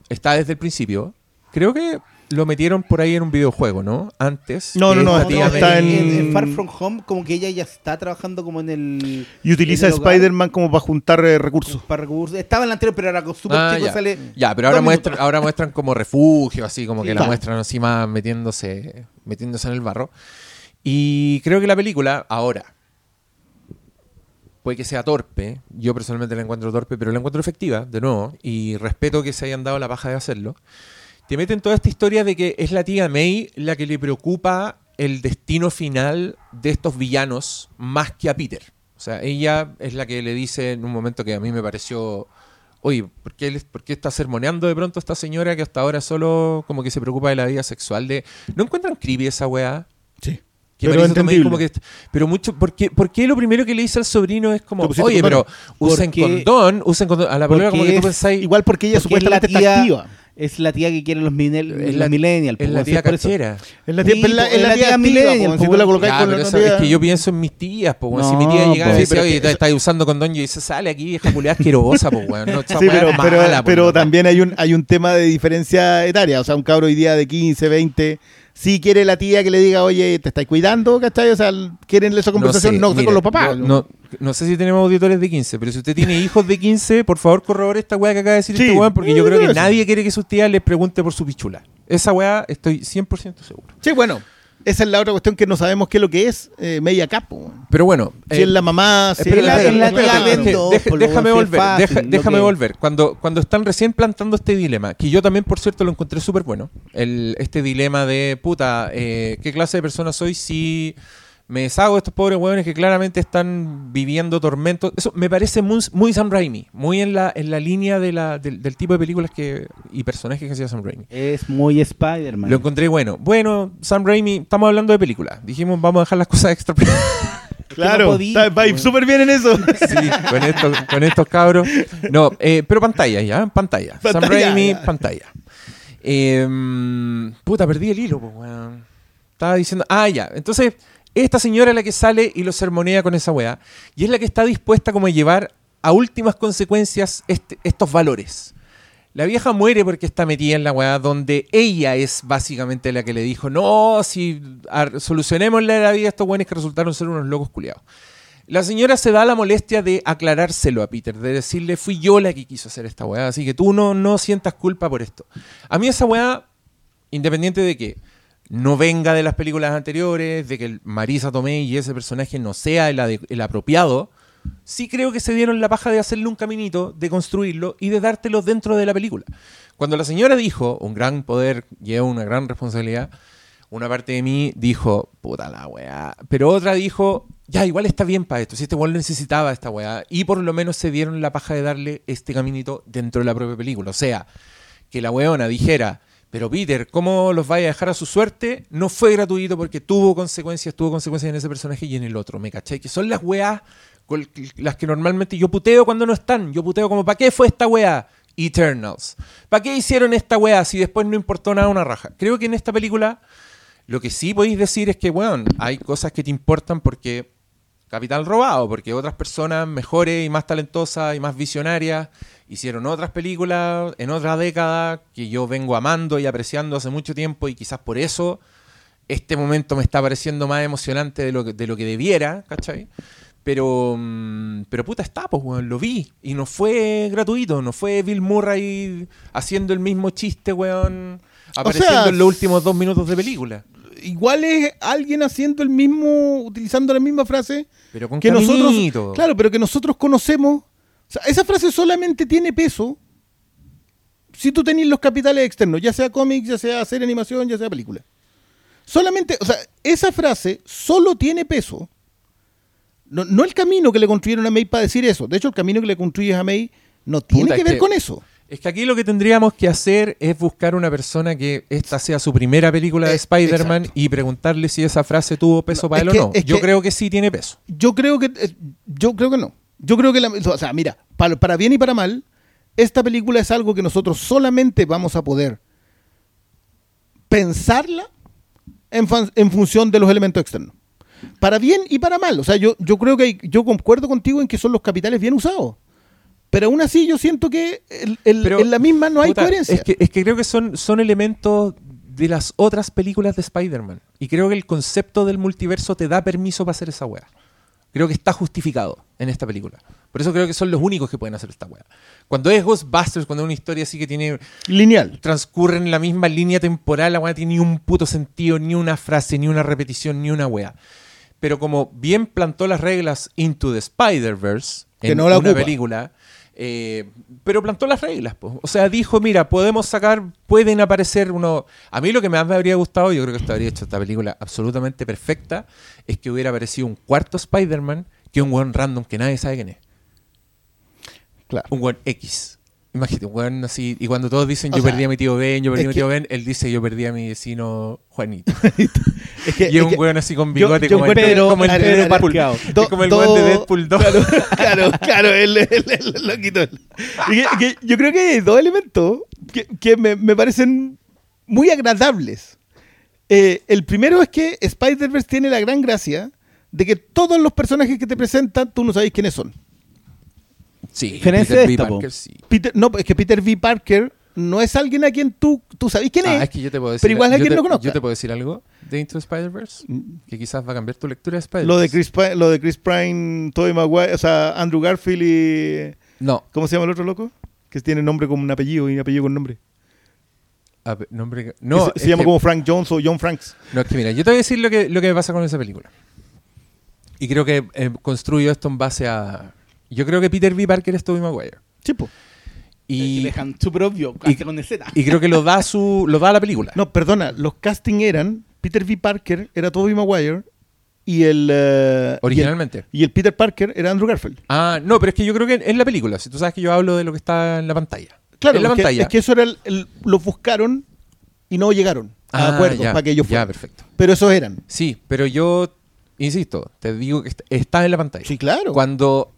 está desde el principio, creo que lo metieron por ahí en un videojuego, ¿no? Antes. No, no, no, está en- en, en Far From Home, como que ella ya está trabajando como en el. y utiliza a Spider-Man como para juntar eh, recursos. Para recursos. Estaba en la anterior, pero ahora con Super Ah, Chico ya. sale. Ya, pero ahora muestran, ahora muestran como refugio, así como que Sí. la Claro. muestran así más metiéndose, metiéndose en el barro. Y creo que la película, ahora, puede que sea torpe, yo personalmente la encuentro torpe, pero la encuentro efectiva, de nuevo, y respeto que se hayan dado la paja de hacerlo. Te meten toda esta historia de que es la tía May la que le preocupa el destino final de estos villanos más que a Peter. O sea, ella es la que le dice en un momento que a mí me pareció, oye, ¿por qué, por qué está sermoneando de pronto esta señora que hasta ahora solo como que se preocupa de la vida sexual de... ¿No encuentran creepy esa weá? Sí. Que Pero entendible. como que, pero mucho, ¿por qué, por qué lo primero que le dice al sobrino es como, oye, condón". pero usen condón, usen condón, a la polola como que tú pensáis, Igual porque ella es la supuestamente está tía- activa. Es la tía que quieren los, es la, millennials. es po, la tía cachera. Es la tía, la, po, es la tía, activa, millennial, po, po, si tú la colocas con pero la tía- es que yo pienso en mis tías, pues, weón. si mi No, tía llegaba y po. decía, oye, es estás usando condón, yo dice, sale aquí, vieja culiada asquerosa, pues, weón. No, Sí, pero, es pero, pero también hay un, hay un tema de diferencia etaria. O sea, un cabro hoy día de 15, 20, sí quiere la tía que le diga, oye, ¿te estáis cuidando? ¿Cachai? O sea, quieren esa conversación, no, sé, mire, con los papás. No, no sé si tenemos auditores de 15, pero si usted tiene hijos de 15, por favor corrobore esta weá que acaba de decir Sí, este weón, porque yo creo que nadie quiere que sus tías les pregunte por su pichula. Esa weá estoy 100% seguro. Sí, bueno, esa es la otra cuestión que no sabemos qué es lo que es eh, media capo. Pero bueno, Si eh, es la mamá, si Espérate, es la, espérate, espérate, deje- déjame volver, fácil, deja- lo déjame que- volver. Cuando, cuando están recién plantando este dilema, que yo también, por cierto, lo encontré súper bueno, el, este dilema de, puta, eh, ¿qué clase de persona soy si me deshago de estos pobres hueones que claramente están viviendo tormentos? Eso me parece muy, muy Sam Raimi, muy en la, en la línea de la, del, del tipo de películas que y personajes que hacía Sam Raimi. Es muy Spider-Man. Lo encontré bueno. Bueno, Sam Raimi, estamos hablando de películas. Dijimos, vamos a dejar las cosas extra. Claro, no va súper bien en eso. Sí, con estos, con estos cabros. No, eh, pero pantalla ya, pantalla. Sam Raimi, ya. pantalla. Eh, puta, perdí el hilo, pues, weón. Estaba diciendo, ah, ya. Entonces, esta señora es la que sale y lo sermonea con esa weá. Y es la que está dispuesta como a llevar a últimas consecuencias este- estos valores. La vieja muere porque está metida en la weá donde ella es básicamente la que le dijo, no, si solucionémosle la vida a estos weones que resultaron ser unos locos culiados. La señora se da la molestia de aclarárselo a Peter, de decirle, fui yo la que quiso hacer esta weá, así que tú no, no sientas culpa por esto. A mí esa weá, independiente de que no venga de las películas anteriores, de que Marisa Tomei y ese personaje no sea el apropiado, sí creo que se dieron la paja de hacerle un caminito, de construirlo y de dártelo dentro de la película. Cuando la señora dijo, un gran poder lleva una gran responsabilidad, una parte de mí dijo, puta la weá. Pero otra dijo, ya, igual está bien para esto. Si este weón necesitaba esta weá. Y por lo menos se dieron la paja de darle este caminito dentro de la propia película. O sea, que la weona dijera, pero Peter, ¿cómo los vaya a dejar a su suerte? No fue gratuito porque tuvo consecuencias, tuvo consecuencias en ese personaje y en el otro, ¿me cachai? Que son las weás con las que normalmente yo puteo cuando no están. Yo puteo como, ¿para qué fue esta weá? Eternals. ¿Para qué hicieron esta weá si después no importó nada una raja? Creo que en esta película lo que sí podéis decir es que, weón, hay cosas que te importan porque capital robado, porque otras personas mejores y más talentosas y más visionarias hicieron otras películas en otra década que yo vengo amando y apreciando hace mucho tiempo y quizás por eso este momento me está pareciendo más emocionante de lo que, de lo que debiera, ¿cachai? Pero, mm, pero puta está, pues, weón, lo vi. Y no fue gratuito, no fue Bill Murray haciendo el mismo chiste, weón, apareciendo sea, en los últimos dos minutos de película. Igual es alguien haciendo el mismo, utilizando la misma frase Pero con que nosotros, claro, pero que nosotros conocemos. O sea, esa frase solamente tiene peso si tú tenés los capitales externos, ya sea cómics, ya sea serie animación, ya sea película. Solamente, o sea, esa frase solo tiene peso. No, no el camino que le construyeron a May para decir eso. De hecho, el camino que le construyes a May no tiene Puta, que ver que- con eso. Es que aquí lo que tendríamos que hacer es buscar una persona que esta sea su primera película de Eh, Spider-Man y preguntarle si esa frase tuvo peso No, para él que- o no. Yo que- creo que sí tiene peso. Yo creo que eh, yo creo que no. Yo creo que la, o sea, mira, para, para bien y para mal, esta película es algo que nosotros solamente vamos a poder pensarla en, fan- en función de los elementos externos. Para bien y para mal. O sea, yo, yo creo que hay- yo concuerdo contigo en que son los capitales bien usados. Pero aún así yo siento que el- el- Pero, en la misma no hay Puta, coherencia. Es que, es que creo que son, son elementos de las otras películas de Spider-Man. Y creo que el concepto del multiverso te da permiso para hacer esa wea. Creo que está justificado en esta película. Por eso creo que son los únicos que pueden hacer esta wea. Cuando es Ghostbusters, cuando es una historia así que tiene Lineal. transcurre en la misma línea temporal, la weá tiene ni un puto sentido, ni una frase, ni una repetición, ni una weá. Pero como bien plantó las reglas Into the Spider-Verse en no la una ocupa. película, eh, pero plantó las reglas. po. O sea, dijo, mira, podemos sacar, pueden aparecer uno... A mí lo que más me habría gustado, yo creo que esto habría hecho esta película absolutamente perfecta, es que hubiera aparecido un cuarto Spider-Man que un weón random que nadie sabe quién es. Claro. Un weón X. Imagínate, un weón así. Y cuando todos dicen O yo sea, perdí a mi tío Ben, yo perdí a mi tío Ben, él dice yo perdí a mi vecino Juanito. Es que, y es un weón así con bigote yo como, el, como el Pedro de Deadpool. parqueado. Do- Es como el weón de Deadpool 2. Claro, claro, claro, el, el, el- loquito. Que- que yo creo que hay dos elementos que, que me, me parecen muy agradables. Eh, el primero es que Spider-Verse tiene la gran gracia de que todos los personajes que te presentan tú no sabes quiénes son. Sí, Diferencia Peter de esta. Parker, sí. Peter, no, es que Peter V. Parker no es alguien a quien tú, tú sabes quién Ah, es. es que yo te puedo decir. pero igual yo quien te- lo conozca. Yo te puedo decir algo de Into Spider-Verse que quizás va a cambiar tu lectura de Spider-Verse. Lo de Chris, lo de Chris Pine, Tobey Maguire, o sea, Andrew Garfield y... No, ¿Cómo se llama el otro loco? Que tiene nombre como un apellido y un apellido con nombre. a nombre. No, se, llama que- como Frank Jones o John Franks. No, es que mira, yo te voy a decir lo que, lo que me pasa con esa película. Y creo que eh, construyo esto en base a. Yo creo que Peter B. Parker es Tobey Maguire. Sí, po. Y Y, dejan súper obvio, y- con escena. y creo que lo da su lo da la película. No, perdona, los casting eran Peter V. Parker era Tobey Maguire y el eh, Originalmente. y el, y el Peter Parker era Andrew Garfield. Ah, no, pero es que yo creo que es la película. Si tú sabes que yo hablo de lo que está en la pantalla. Claro, en la es que, pantalla. es que eso era el, el- los buscaron y no llegaron a Ah, acuerdo ya, para que ellos Ya, fueran. perfecto. Pero esos eran. Sí, pero yo insisto, te digo que est- está en la pantalla. Sí, claro. Cuando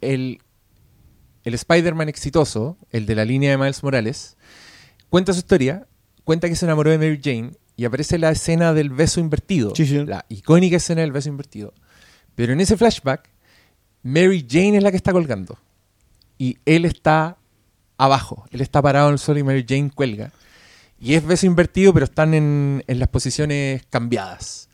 el, el Spider-Man exitoso, el de la línea de Miles Morales, cuenta su historia, cuenta que se enamoró de Mary Jane y aparece la escena del beso invertido, Sí, sí. la icónica escena del beso invertido. Pero en ese flashback, Mary Jane es la que está colgando y él está abajo, él está parado en el suelo y Mary Jane cuelga. Y es beso invertido, pero están en, en las posiciones cambiadas.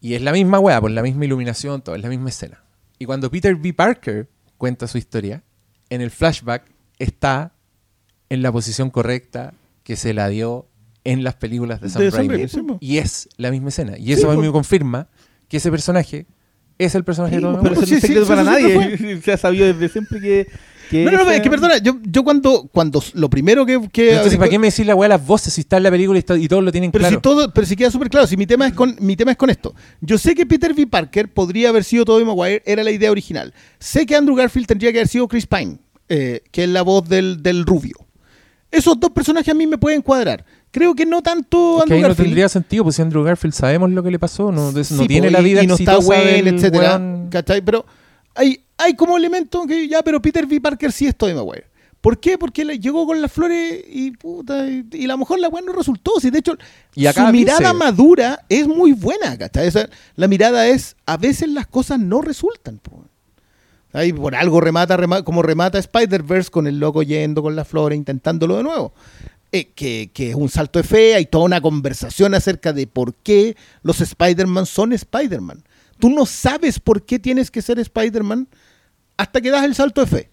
Y es la misma weá, por la misma iluminación, todo, es la misma escena. Y cuando Peter B. Parker cuenta su historia, en el flashback está en la posición correcta que se la dio en las películas de Sam De Sam Raimi. Sí. Y es la misma escena. Y eso a mí po. me confirma que ese personaje es el personaje Sí, de Tobey pero eso no es Sí, sí, secreto eso para nadie. Se ha sabido desde siempre que. Que No, no, no, es que perdona, yo, yo cuando, cuando lo primero que... Entonces, ¿para qué me decís la weá de las voces si está en la película y, está- y todos lo tienen Pero claro? si todo, pero si queda súper claro, si mi tema es con mi tema es con esto. Yo sé que Peter V. Parker podría haber sido Tobey Maguire, era la idea original. Sé que Andrew Garfield tendría que haber sido Chris Pine, eh, que es la voz del, del rubio. Esos dos personajes a mí me pueden cuadrar. Creo que no tanto Es que Andrew ahí no Garfield. tendría sentido, pues si Andrew Garfield sabemos lo que le pasó, no, no Sí, tiene po, la y- vida y no está del etcétera. ¿cachai? Pero hay, hay como elemento que ya, pero Peter V. Parker sí es Tobey Maguire. ¿Por qué? Porque le llegó con las flores y puta, y, y a lo mejor la weá no resultó. Si de hecho, Y acá su mirada dice- madura es muy buena, ¿cachai? O sea, la mirada es, a veces las cosas no resultan. po. Ahí por algo remata, rema- como remata Spider-Verse con el loco yendo con las flores, intentándolo de nuevo. Eh, que, que es un salto de fe, hay toda una conversación acerca de por qué los Spider-Man son Spider-Man. Tú no sabes por qué tienes que ser Spider-Man hasta que das el salto de fe.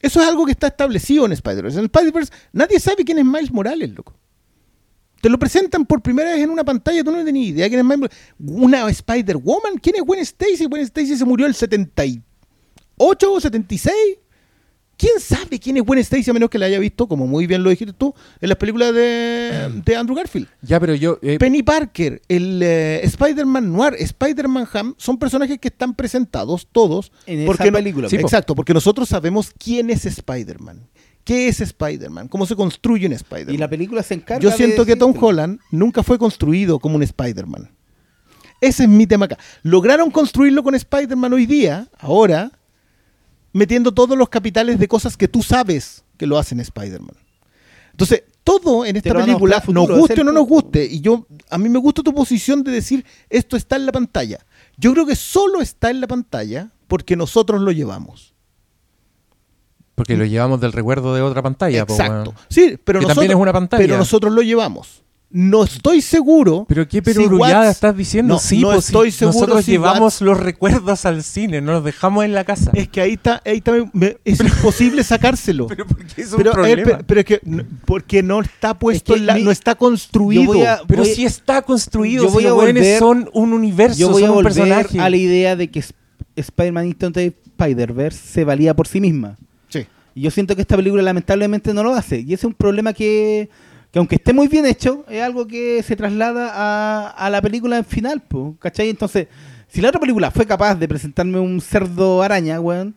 Eso es algo que está establecido en Spider-Verse. En Spider-Verse nadie sabe quién es Miles Morales, loco. Te lo presentan por primera vez en una pantalla, tú no ni idea quién es Miles Morales. Una Spider-Woman, ¿quién es Gwen Stacy? Gwen Stacy se murió el 78 o 76. ¿Quién sabe quién es Gwen Stacy a menos que la haya visto, como muy bien lo dijiste tú, en las películas de, de Andrew Garfield? Ya, pero yo... eh, Penny Parker, el eh, Spider-Man Noir, Spider-Man Ham, son personajes que están presentados todos. En esa porque no- película, Sí, po. exacto, porque nosotros sabemos quién es Spider-Man. ¿Qué es Spider-Man? ¿Cómo se construye un Spider-Man? Y la película se encarga Yo siento de que Tom. Holland nunca fue construido como un Spider-Man. Ese es mi tema acá. Lograron construirlo con Spider-Man hoy día, ahora, metiendo todos los capitales de cosas que tú sabes que lo hacen Spider-Man. Entonces, todo en esta película, nos guste o no nos guste, y yo, a mí me gusta tu posición de decir, esto está en la pantalla. Yo creo que solo está en la pantalla porque nosotros lo llevamos. porque lo llevamos del recuerdo de otra pantalla. po, Exacto. Sí, pero Que nosotros, también es una pantalla. pero nosotros lo llevamos. No estoy seguro. Pero qué si perurullada Watts- estás diciendo. No, sí, no pues, si estoy seguro nosotros si llevamos Watts- los recuerdos al cine, no los dejamos en la casa. Es que ahí está, ahí está me- es imposible sacárselo. pero ¿por qué es un Pero, eh, problema? pe- pero es que porque no está puesto, Es que en la- mi- no está construido. a- Pero si está construido, yo si voy los a volver- son un universo, Yo voy son a un volver personaje. a la idea de que Sp- Spider-Man Into Spider-Verse se valía por sí misma. Sí. Y yo siento que esta película lamentablemente no lo hace. Y ese es un problema que, que aunque esté muy bien hecho, es algo que se traslada a, a la película en final, po, ¿cachai? Entonces, si la otra película fue capaz de presentarme un cerdo araña, weón,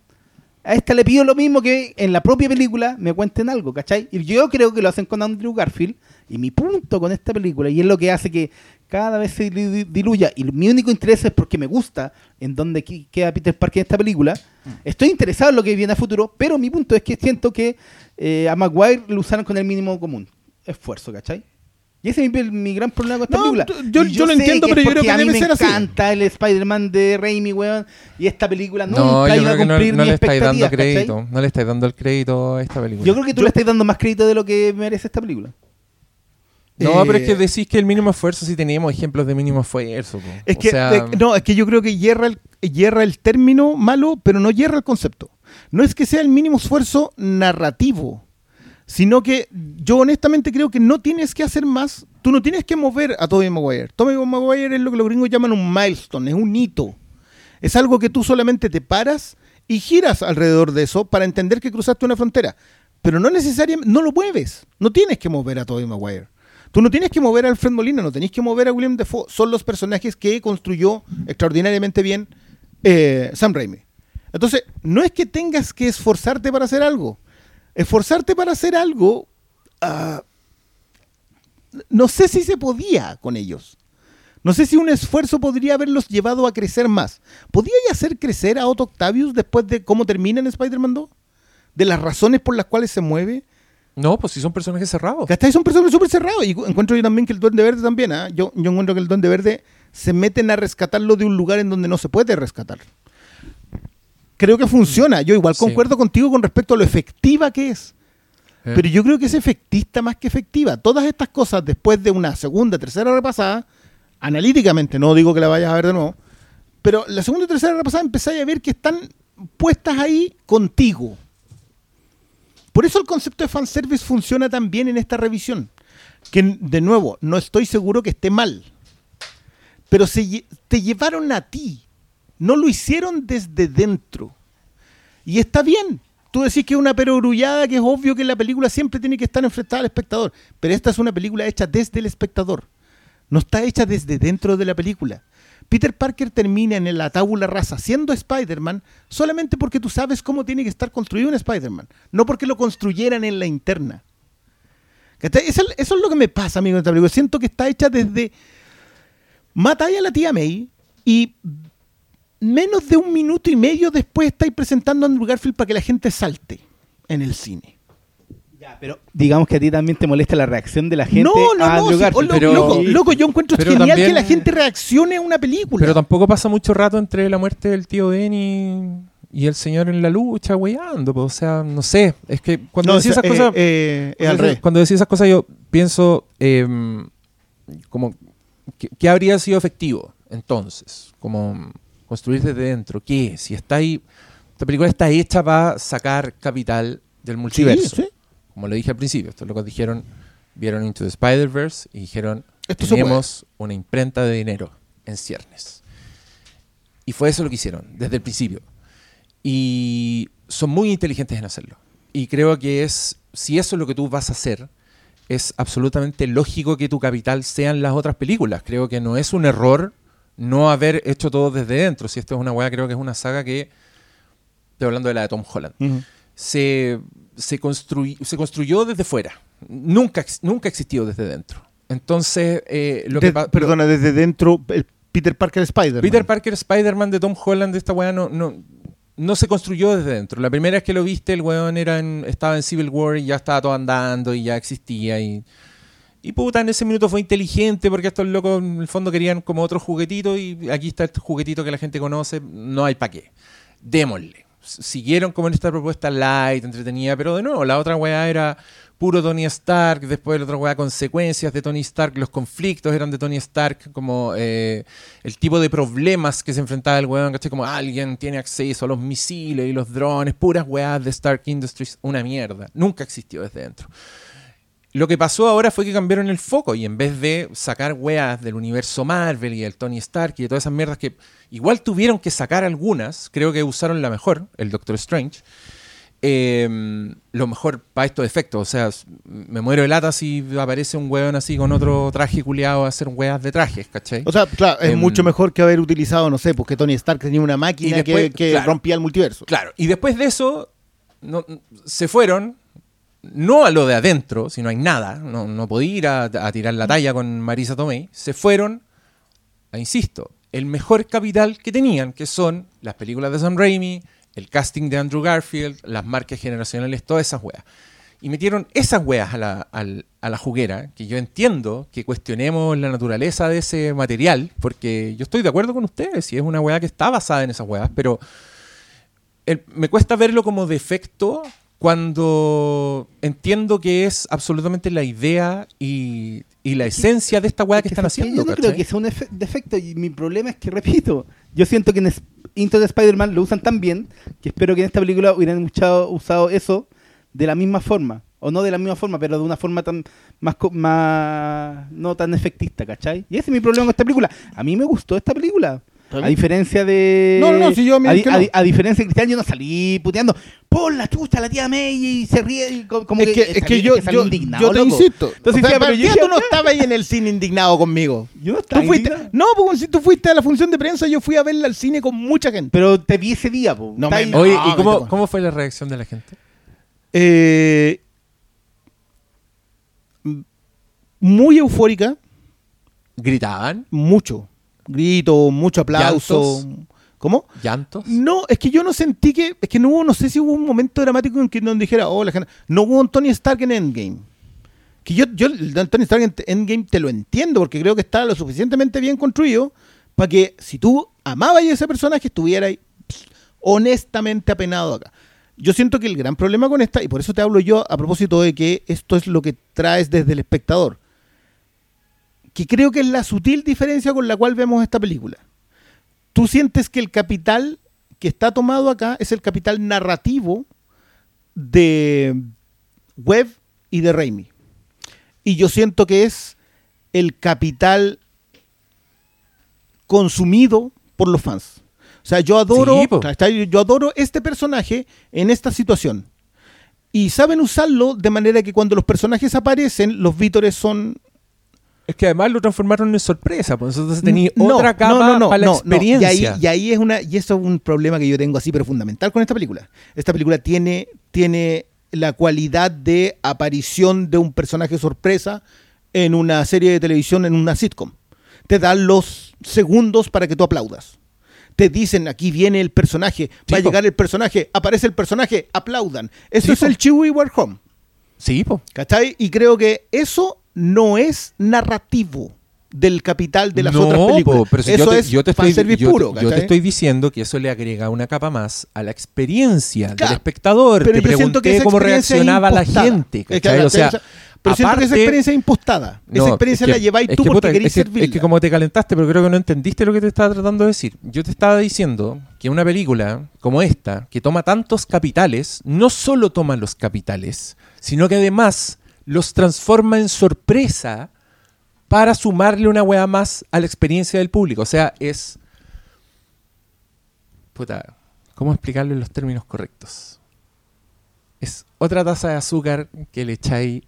A esta le pido lo mismo que en la propia película me cuenten algo, ¿cachai? Y yo creo que lo hacen con Andrew Garfield. Y mi punto con esta película, y es lo que hace que cada vez se di- diluya, y mi único interés es porque me gusta en dónde queda Peter Parker en esta película. Estoy interesado en lo que viene a futuro, pero mi punto es que siento que eh, a Maguire lo usaron con el mínimo común. Esfuerzo, ¿cachai? Y ese es mi, mi gran problema con esta No, película. yo- lo entiendo, pero yo creo que a mí debe me ser así. encanta el Spider-Man de Raimi, weón. Y esta película nunca No, yo iba creo a que no, cumplir no mis le estáis dando crédito. No le estáis dando el crédito a esta película. Yo creo que tú le estás dando más crédito de lo que merece esta película. No, pero es Eh, que decís que el mínimo esfuerzo, si teníamos ejemplos de mínimo esfuerzo. po. Es O que, sea, no, es que yo creo que hierra el, hierra el término malo, pero no hierra el concepto. No es que sea el mínimo esfuerzo narrativo, sino que yo honestamente creo que no tienes que hacer más. Tú no tienes que mover a Tobey Maguire. Tobey Maguire es lo que los gringos llaman un milestone, es un hito. Es algo que tú solamente te paras y giras alrededor de eso para entender que cruzaste una frontera. Pero no necesariamente, no lo mueves. No tienes que mover a Tobey Maguire. Tú no tienes que mover a Alfred Molina, no tenés que mover a William Defoe. Son los personajes que construyó extraordinariamente bien eh, Sam Raimi. Entonces, no es que tengas que esforzarte para hacer algo. Esforzarte para hacer algo, ah, no sé si se podía con ellos. No sé si un esfuerzo podría haberlos llevado a crecer más. ¿Podría ya hacer crecer a Otto Octavius después de cómo termina en Spider-Man 2? De las razones por las cuales se mueve. No, pues si son personajes cerrados. ¿Cachai? Son personas súper cerrados. Y cu- encuentro yo también que el Duende Verde también. ¿ah? Yo, yo encuentro que el Duende Verde se meten a rescatarlo de un lugar en donde no se puede rescatar. Creo que funciona. Yo igual Sí. concuerdo contigo con respecto a lo efectiva que es. Eh. Pero yo creo que es efectista más que efectiva. Todas estas cosas, después de una segunda, tercera repasada, analíticamente, no digo que la vayas a ver de nuevo, pero la segunda y tercera repasada empezáis a ver que están puestas ahí contigo. Por eso el concepto de fanservice funciona tan bien en esta revisión. Que, de nuevo, no estoy seguro que esté mal. Pero se te llevaron a ti. No lo hicieron desde dentro. Y está bien. Tú decís que es una perogrullada, que es obvio que la película siempre tiene que estar enfrentada al espectador. Pero esta es una película hecha desde el espectador. No está hecha desde dentro de la película. Peter Parker termina en la tabula rasa siendo Spider-Man solamente porque tú sabes cómo tiene que estar construido un Spider-Man. No porque lo construyeran en la interna. Eso, es lo que me pasa, amigo. Siento que está hecha desde... Matáis a la tía May y menos de un minuto y medio después estáis presentando a Andrew Garfield para que la gente salte en el cine. Ya, pero digamos que a ti también te molesta la reacción de la gente no, no, a no. Andrew sí, Garfield. oh, lo- pero- loco, loco, yo encuentro pero genial también- que la gente reaccione a una película. Pero tampoco pasa mucho rato entre la muerte del tío Ben y, el señor en la lucha, weyando. pues, O sea, no sé. Es que cuando no, decís esa- esas cosas. eh, eh, cuando, cuando decís esas cosas, yo pienso. em, como. ¿qué, qué habría sido efectivo entonces? Como construir desde dentro. ¿Qué? Si está ahí. Esta película está hecha para sacar capital del multiverso. sí. Como lo dije al principio, estos locos dijeron, vieron Into the Spider-Verse y dijeron, Esto tenemos una imprenta de dinero en ciernes. Y fue eso lo que hicieron, desde el principio. Y son muy inteligentes en hacerlo. Y creo que es, si eso es lo que tú vas a hacer, es absolutamente lógico que tu capital sean las otras películas. Creo que no es un error no haber hecho todo desde dentro. Si esto es una weá, creo que es una saga que, estoy hablando de la de Tom Holland se, se, construy- se construyó desde fuera. Nunca, nunca existió desde dentro. Entonces, eh, lo De- que pa- perdona, desde dentro, el Peter Parker Spider-Man. Peter Parker, Spider-Man de Tom Holland, de esta weá, no, no, no se construyó desde dentro. La primera vez que lo viste, el weón era en- estaba en Civil War y ya estaba todo andando y ya existía. Y, y puta, en ese minuto fue inteligente porque estos locos en el fondo querían como otro juguetito y aquí está este juguetito que la gente conoce, no hay pa' qué. Démosle. Siguieron como en esta propuesta light, entretenida, pero de nuevo, la otra weá era puro Tony Stark, después la otra weá consecuencias de Tony Stark, los conflictos eran de Tony Stark, como eh, el tipo de problemas que se enfrentaba el weón, ¿cachai? Como alguien tiene acceso a los misiles y los drones, puras weás de Stark Industries, una mierda. Nunca existió desde dentro. Lo que pasó ahora fue que cambiaron el foco y en vez de sacar weas del universo Marvel y el Tony Stark y de todas esas mierdas que igual tuvieron que sacar algunas, creo que usaron la mejor, el Doctor Strange, eh, lo mejor para estos efectos. O sea, me muero de lata si aparece un weón así con otro traje culiado a hacer weas de trajes, ¿cachai? O sea, claro, es Em, mucho mejor que haber utilizado, no sé, porque Tony Stark tenía una máquina Y después, que, que claro. rompía el multiverso. Claro, y después de eso, no- se fueron, no a lo de adentro, si no hay nada, no, no podía ir a, tirar la talla con Marisa Tomei, se fueron a, insisto, el mejor capital que tenían, que son las películas de Sam Raimi, el casting de Andrew Garfield, las marcas generacionales, todas esas weas. Y metieron esas weas a la, a la juguera, que yo entiendo que cuestionemos la naturaleza de ese material, porque yo estoy de acuerdo con ustedes, si es una wea que está basada en esas weas, pero me cuesta verlo como defecto cuando entiendo que es absolutamente la idea y, y la esencia de esta weá que Es están haciendo. Yo no creo que sea un efe- defecto. Y mi problema es que, repito, yo siento que en Into the Spider-Man lo usan tan bien que espero que en esta película hubieran usado, usado eso de la misma forma. O no de la misma forma, pero de una forma tan más, más no tan efectista, ¿cachai? Y ese es mi problema con esta película. A mí me gustó esta película. ¿Está A diferencia de. No, no, si yo, a, di- a no. di- a diferencia de Cristian, yo no salí puteando. Por la chucha, la tía May y se ríe. y como es que, es salí- que yo, yo, indignado, yo te loco. insisto. Entonces, O sea, pero ¿para yo tú no estabas ahí en el cine indignado conmigo. Yo no estaba Tú fuiste, no, porque si tú fuiste a la función de prensa, yo fui a verla al cine con mucha gente. Pero te vi ese día, po. No me- Oye, No, ¿y cómo, fue la reacción de la gente? Eh, m- muy eufórica, ¿Gritaban? mucho. Grito, mucho aplauso. ¿Llantos? ¿Cómo? ¿Llantos? No, es que yo no sentí que. Es que no hubo, no sé si hubo un momento dramático en que nos dijera, oh, la gente. No hubo un Tony Stark en Endgame. Que yo, yo el Tony Stark en Endgame te lo entiendo, porque creo que está lo suficientemente bien construido para que si tú amabas a ese personaje, estuviera ahí, pss, honestamente apenado acá. Yo siento que el gran problema con esta, y por eso te hablo yo a propósito de que esto es lo que traes desde el espectador, que creo que es la sutil diferencia con la cual vemos esta película tú sientes que el capital que está tomado acá es el capital narrativo de Webb y de Raimi. Y yo siento que es el capital consumido por los fans. O sea, yo adoro, Sí, yo adoro este personaje en esta situación. Y saben usarlo de manera que cuando los personajes aparecen, los vítores son Es que además lo transformaron en sorpresa, pues entonces tenía no, otra capa no, no, no, para la no, no. Y ahí, experiencia. y ahí es una, y eso es un problema que yo tengo así, pero fundamental con esta película. Esta película tiene, tiene la cualidad de aparición de un personaje sorpresa en una serie de televisión, en una sitcom. Te dan los segundos para que tú aplaudas. Te dicen, aquí viene el personaje, va a llegar el personaje, aparece el personaje, aplaudan. Eso es el Chewie War Home. Sí, po. ¿Cachai? Y creo que eso no es narrativo del capital de las No, otras películas. po, pero si eso yo te, es yo te fan estoy, yo puro. yo te estoy diciendo que eso le agrega una capa más a la experiencia Claro, del espectador. pero te que pregunté esa cómo reaccionaba la gente. Que, pero siento que esa aparte- experiencia es impostada. No, esa experiencia es que- la lleváis es tú que, porque puta, querés es que-. Es que como te calentaste, pero creo que no entendiste lo que te estaba tratando de decir. Yo te estaba diciendo que una película como esta, que toma tantos capitales, no solo toma los capitales, sino que además los transforma en sorpresa para sumarle una weá más a la experiencia del público. O sea, es... Puta, ¿cómo explicarlo en los términos correctos? Es otra taza de azúcar que le echáis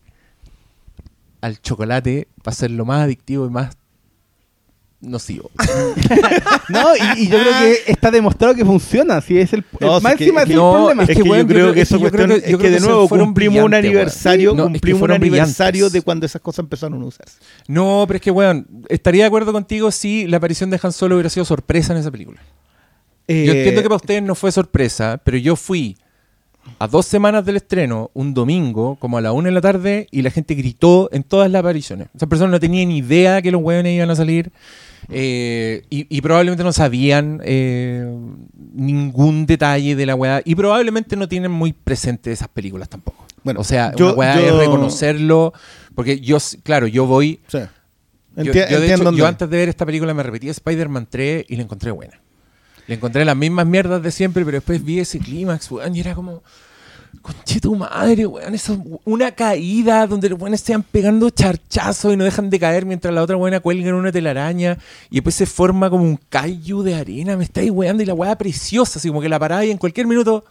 al chocolate para hacerlo más adictivo y más nocivo. No, y, y yo creo que está demostrado que funciona. Si es el, No, más si es que- es que- el no, problema. Es que, que, yo weón, yo creo que es que esa yo creo cuestión que- yo es que creo de que nuevo cumplimos un aniversario, No, que cumplimos un aniversario brillantes. de cuando esas cosas empezaron a usarse. No, pero es que, weón, estaría de acuerdo contigo si la aparición de Han Solo hubiera sido sorpresa en esa película. Yo Eh, entiendo que para ustedes no fue sorpresa, pero yo fui a dos semanas del estreno, un domingo, como a la una de la tarde, y la gente gritó en todas las apariciones. Esas personas no tenían ni idea que los hueones iban a salir. Eh, y, y probablemente no sabían eh, ningún detalle de la weá. Y probablemente no tienen muy presente esas películas tampoco. Bueno, o sea, yo- una weá yo- es reconocerlo. Porque yo, claro, yo voy. sí. Yo, yo, de hecho, entiendo dónde- yo antes de ver esta película me repetí Spider-Man 3 y la encontré buena. Le encontré las mismas mierdas de siempre, pero después vi ese clímax, y era como. Conche tu madre, weón. Eso, una caída donde los weones estaban pegando charchazos y no dejan de caer mientras la otra buena cuelga en una telaraña. Y después se forma como un kaiju de arena. Me estáis weando y la weá preciosa, así como que la parada y en cualquier minuto.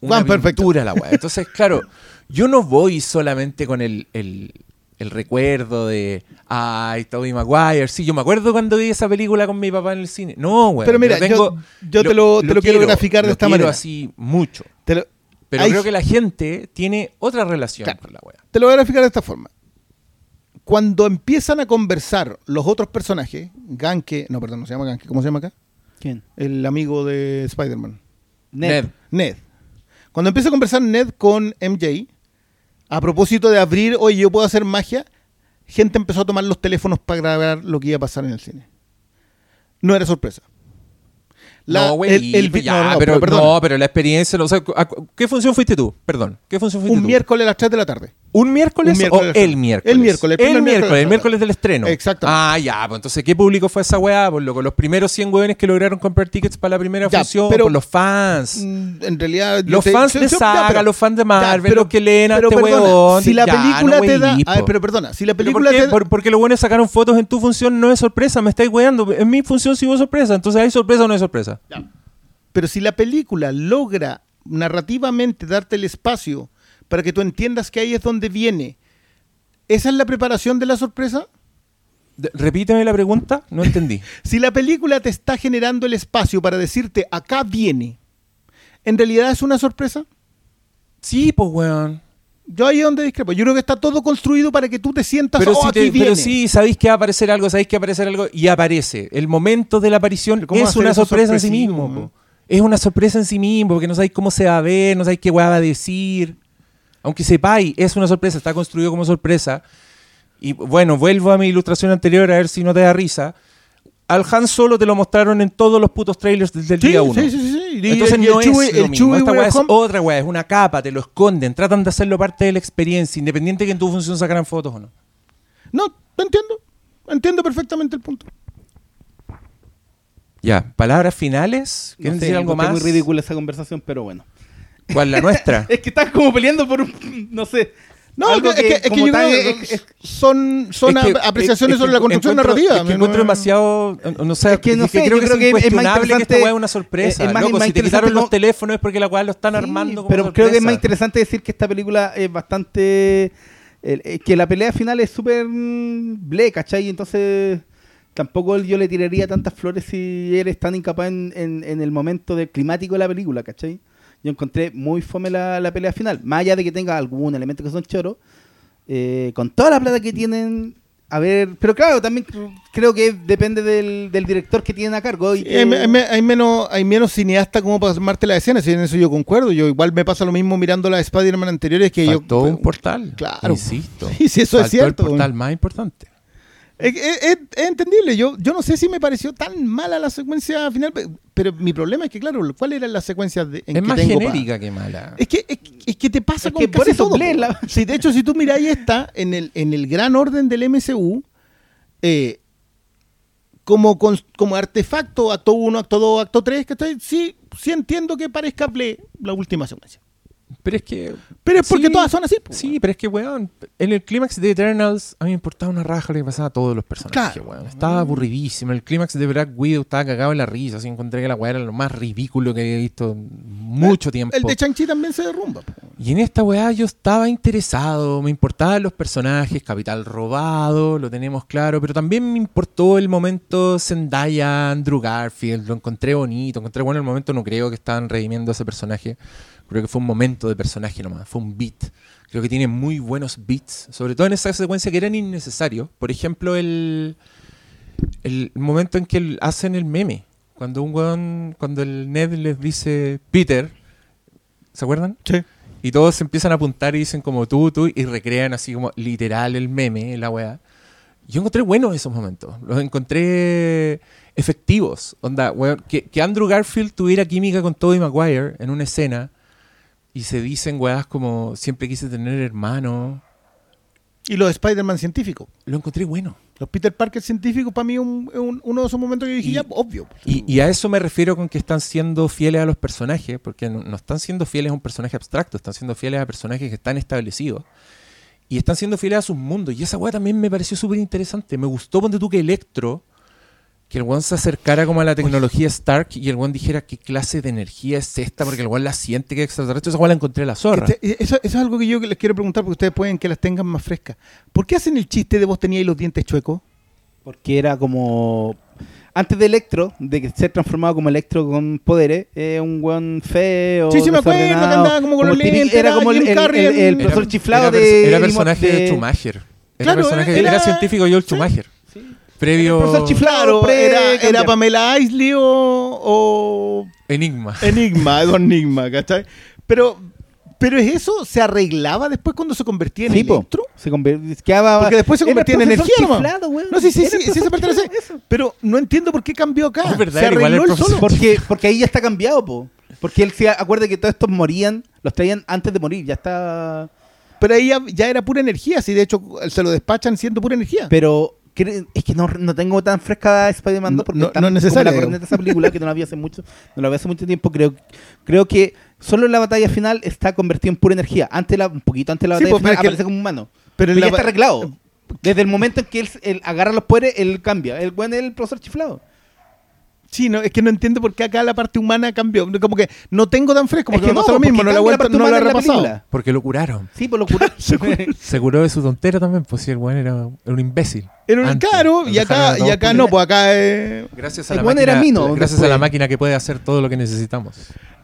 una Van pintura la weá. Entonces, claro, yo no voy solamente con el, el, el recuerdo de, ay, Tobey Maguire. Sí, yo me acuerdo cuando vi esa película con mi papá en el cine. No, weón. Pero mira, yo, tengo- yo- yo te lo- te lo quiero graficar de lo esta quiero manera. así mucho. Te lo, Pero Hay- creo que la gente tiene otra relación Claro. con la weá. te lo voy a graficar de esta forma. Cuando empiezan a conversar los otros personajes, Ganke, no, perdón, no se llama Ganke, ¿cómo se llama acá? ¿Quién? El amigo de Spider-Man. Ned. Ned. Cuando empieza a conversar Ned con MJ, a propósito de abrir, oye, yo puedo hacer magia, gente empezó a tomar los teléfonos para grabar lo que iba a pasar en el cine. No era sorpresa. La- no, güey, el- el ya, no, no, pero, perdona. no, pero la experiencia, o sea, ¿a cu- ¿qué función fuiste tú? Perdón, ¿qué función fuiste un tú? miércoles a las 3 de la tarde. ¿Un miércoles, Un miércoles o el miércoles? El miércoles, el miércoles, miércoles el miércoles del estreno. Exactamente. Ah, ya, pues entonces, ¿qué público fue esa weá? Por loco, los primeros 100 hueones que lograron comprar tickets para la primera Ya, función, pero- por los fans. Mm, En realidad. Los te- fans yo- de ya, Saga, pero- los fans de Marvel, pero- los que leen a este weón. Si la ya, película no, te da. a ver, pero perdona, si la ¿Pero película por qué? te da. Por- porque los buenos sacaron fotos en tu función, no es sorpresa, me estáis weando. En mi función sí hubo sorpresa, entonces hay sorpresa o no hay sorpresa. Pero si la película logra narrativamente darte el espacio para que tú entiendas que ahí es donde viene, ¿esa es la preparación de la sorpresa? De- Repíteme la pregunta, no entendí. Si la película te está generando el espacio para decirte acá viene, ¿en realidad es una sorpresa? Sí, pues weón. Yo ahí es donde discrepo. Yo creo que está todo construido para que tú te sientas Pero, oh, si aquí te- viene. pero sí, sabéis que va a aparecer algo, sabéis que va a aparecer algo y aparece. El momento de la aparición Pero ¿cómo es una sorpresa en sí mismo. Es una sorpresa en sí mismo, porque no sabéis cómo se va a ver, no sabéis qué va a decir. Aunque sepáis, es una sorpresa, está construido como sorpresa. Y bueno, vuelvo a mi ilustración anterior a ver si no te da risa. Al Han Solo te lo mostraron en todos los putos trailers desde el Sí, día uno. sí, sí, sí, Y- Entonces no el es lo el mismo. Esta weá es otra weá, es una capa, te lo esconden, tratan de hacerlo parte de la experiencia, independiente que en tu función sacaran fotos o no. No, te entiendo. Entiendo perfectamente el punto. Ya, palabras finales. No ¿Quieren sé, decir algo más? muy ridícula esa conversación, pero bueno. ¿Cuál la nuestra? Es que estás como peleando por un. No sé. No, algo es que, es que como yo creo que es- son, son Es que- apreciaciones sobre la construcción narrativa. Es que No- encuentro no- demasiado. No sé, Es que no es que sé, creo que creo es que es más incuestionable que esta weá es una sorpresa. es- es más- Loco, más si te quitaron los teléfonos es porque la weá lo están Sí, armando como pero sorpresa. creo que es más interesante decir que esta película es bastante. eh, que la pelea final es súper mm, ble, ¿cachai? Entonces. Tampoco yo le tiraría tantas flores si eres tan incapaz en, en- en el momento del climático de la película, ¿cachai? Yo encontré muy fome la, la pelea final. Más allá de que tenga algún elemento que son choros, eh, con toda la plata que tienen, a ver. Pero claro, también cr- creo que depende del, del director que tienen a cargo. Y que- hay, hay- hay menos, hay menos cineasta como para armarte la escena, si en eso yo concuerdo. Yo igual me pasa lo mismo mirando las Spider-Man anteriores que Faltó yo. un portal. Claro. Insisto. Sí, sí, eso es cierto. el portal más importante. Es, es- es- es entendible. Yo, yo no sé si me pareció tan mala la secuencia final, pe- pero mi problema es que, claro, ¿cuál eran las secuencias de, en Es que más tengo pa- genérica que mala. Es que, es, es que te pasa con que por eso todo. La- Sí, de hecho, si tú miráis esta, en el, en el gran orden del MCU, eh, como, con- como artefacto, acto 1, acto 2, acto 3, que sí, sí entiendo que parezca Play la última secuencia. Pero es que. Pero es porque Sí, todas son así. Sí, pero es que, weón, en el clímax de Eternals a mí me importaba una raja lo que pasaba a todos los personajes, Claro. weón. Estaba aburridísimo. El clímax de Black Widow estaba cagado en la risa. Así encontré que la weá era lo más ridículo que había visto mucho tiempo. El de Chanchi también se derrumba. Y en esta weá yo estaba interesado, me importaban los personajes, Capital robado, lo tenemos claro, pero también me importó el momento Zendaya, Andrew Garfield, lo encontré bonito, encontré bueno el momento, no creo que estaban redimiendo a ese personaje, creo que fue un momento de personaje nomás, fue un beat. Creo que tiene muy buenos beats, sobre todo en esa secuencia que eran innecesarios. Por ejemplo, el, el momento en que hacen el meme, cuando un weón, cuando el Ned les dice Peter, ¿se acuerdan? Sí. Y todos se empiezan a apuntar y dicen como tú, tú, y recrean así como literal el meme, la weá. Yo encontré buenos esos momentos. Los encontré efectivos. Onda, weón, que, que Andrew Garfield tuviera química con Tobey Maguire en una escena y se dicen weás como siempre quise tener hermano. Y los Spider-Man científicos. Lo encontré bueno. Los Peter Parker científicos para mí un- uno de esos momentos que dije, Y- ya, obvio. Y, y a eso me refiero con que están siendo fieles a los personajes, porque no, no están siendo fieles a un personaje abstracto, están siendo fieles a personajes que están establecidos. Y están siendo fieles a sus mundos. Y esa weá también me pareció súper interesante. Me gustó, ponte tú, que Electro, que el one se acercara como a la tecnología Stark y el one dijera qué clase de energía es esta, porque el one la siente que es extraterrestre. Esa one la encontré en la zorra. Este- eso, eso es algo que yo les quiero preguntar porque ustedes pueden que las tengan más frescas. ¿Por qué hacen el chiste de vos teníais los dientes chuecos? Porque era como. Antes de Electro, de que ser transformado como Electro con poderes, eh, un weón feo. Sí, sí, me acuerdo, que andaba como con los lentes, Era como el, el- el- profesor Era- chiflado era, de. Era personaje de, Schumacher. Era, Claro, personaje, era- era, científico Joel Schumacher. Previo El profesor chiflado. Claro, era, era. Pamela Isley o, o Enigma. Enigma, Don Enigma, ¿cachai? Pero, pero es eso, ¿se arreglaba después cuando se convertía en Sí, electro? Se quedaba- Porque después se era convertía en energía chiflado. No, sí, sí, sí, sí, chiflado, eso. Pero no entiendo por qué cambió acá. Es verdad, se arregló el solo. Porque, porque ahí ya está cambiado, po. Porque él se acuerda que todos estos morían, los traían antes de morir, ya está. Pero ahí ya, ya era pura energía, si de hecho se lo despachan siendo pura energía. Pero es que no, no tengo tan fresca Spider-Man 2 No- porque no- no es necesario, la esa película que no la vi hace mucho, no la vi hace mucho tiempo. Creo, creo que solo en la batalla final está convertido en pura energía. Antes la, un poquito antes de la Sí, batalla pues, final aparece como humano. pero ya está arreglado. Desde el momento en que él, él agarra los poderes, él cambia. El buen es el profesor chiflado. Sí, no, es que no entiendo por qué acá la parte humana cambió. Como que no tengo tan fresco, Es porque que me pasa lo mismo, no la, parte no la repasado. Porque lo curaron. Sí, por locura. Se curó de su tontera también, pues sí, el weón era, un imbécil. Era un caro, Lo y acá, y acá por- no, pues acá es. Gracias a la máquina, era Mino gracias después. a la máquina que puede hacer todo lo que necesitamos.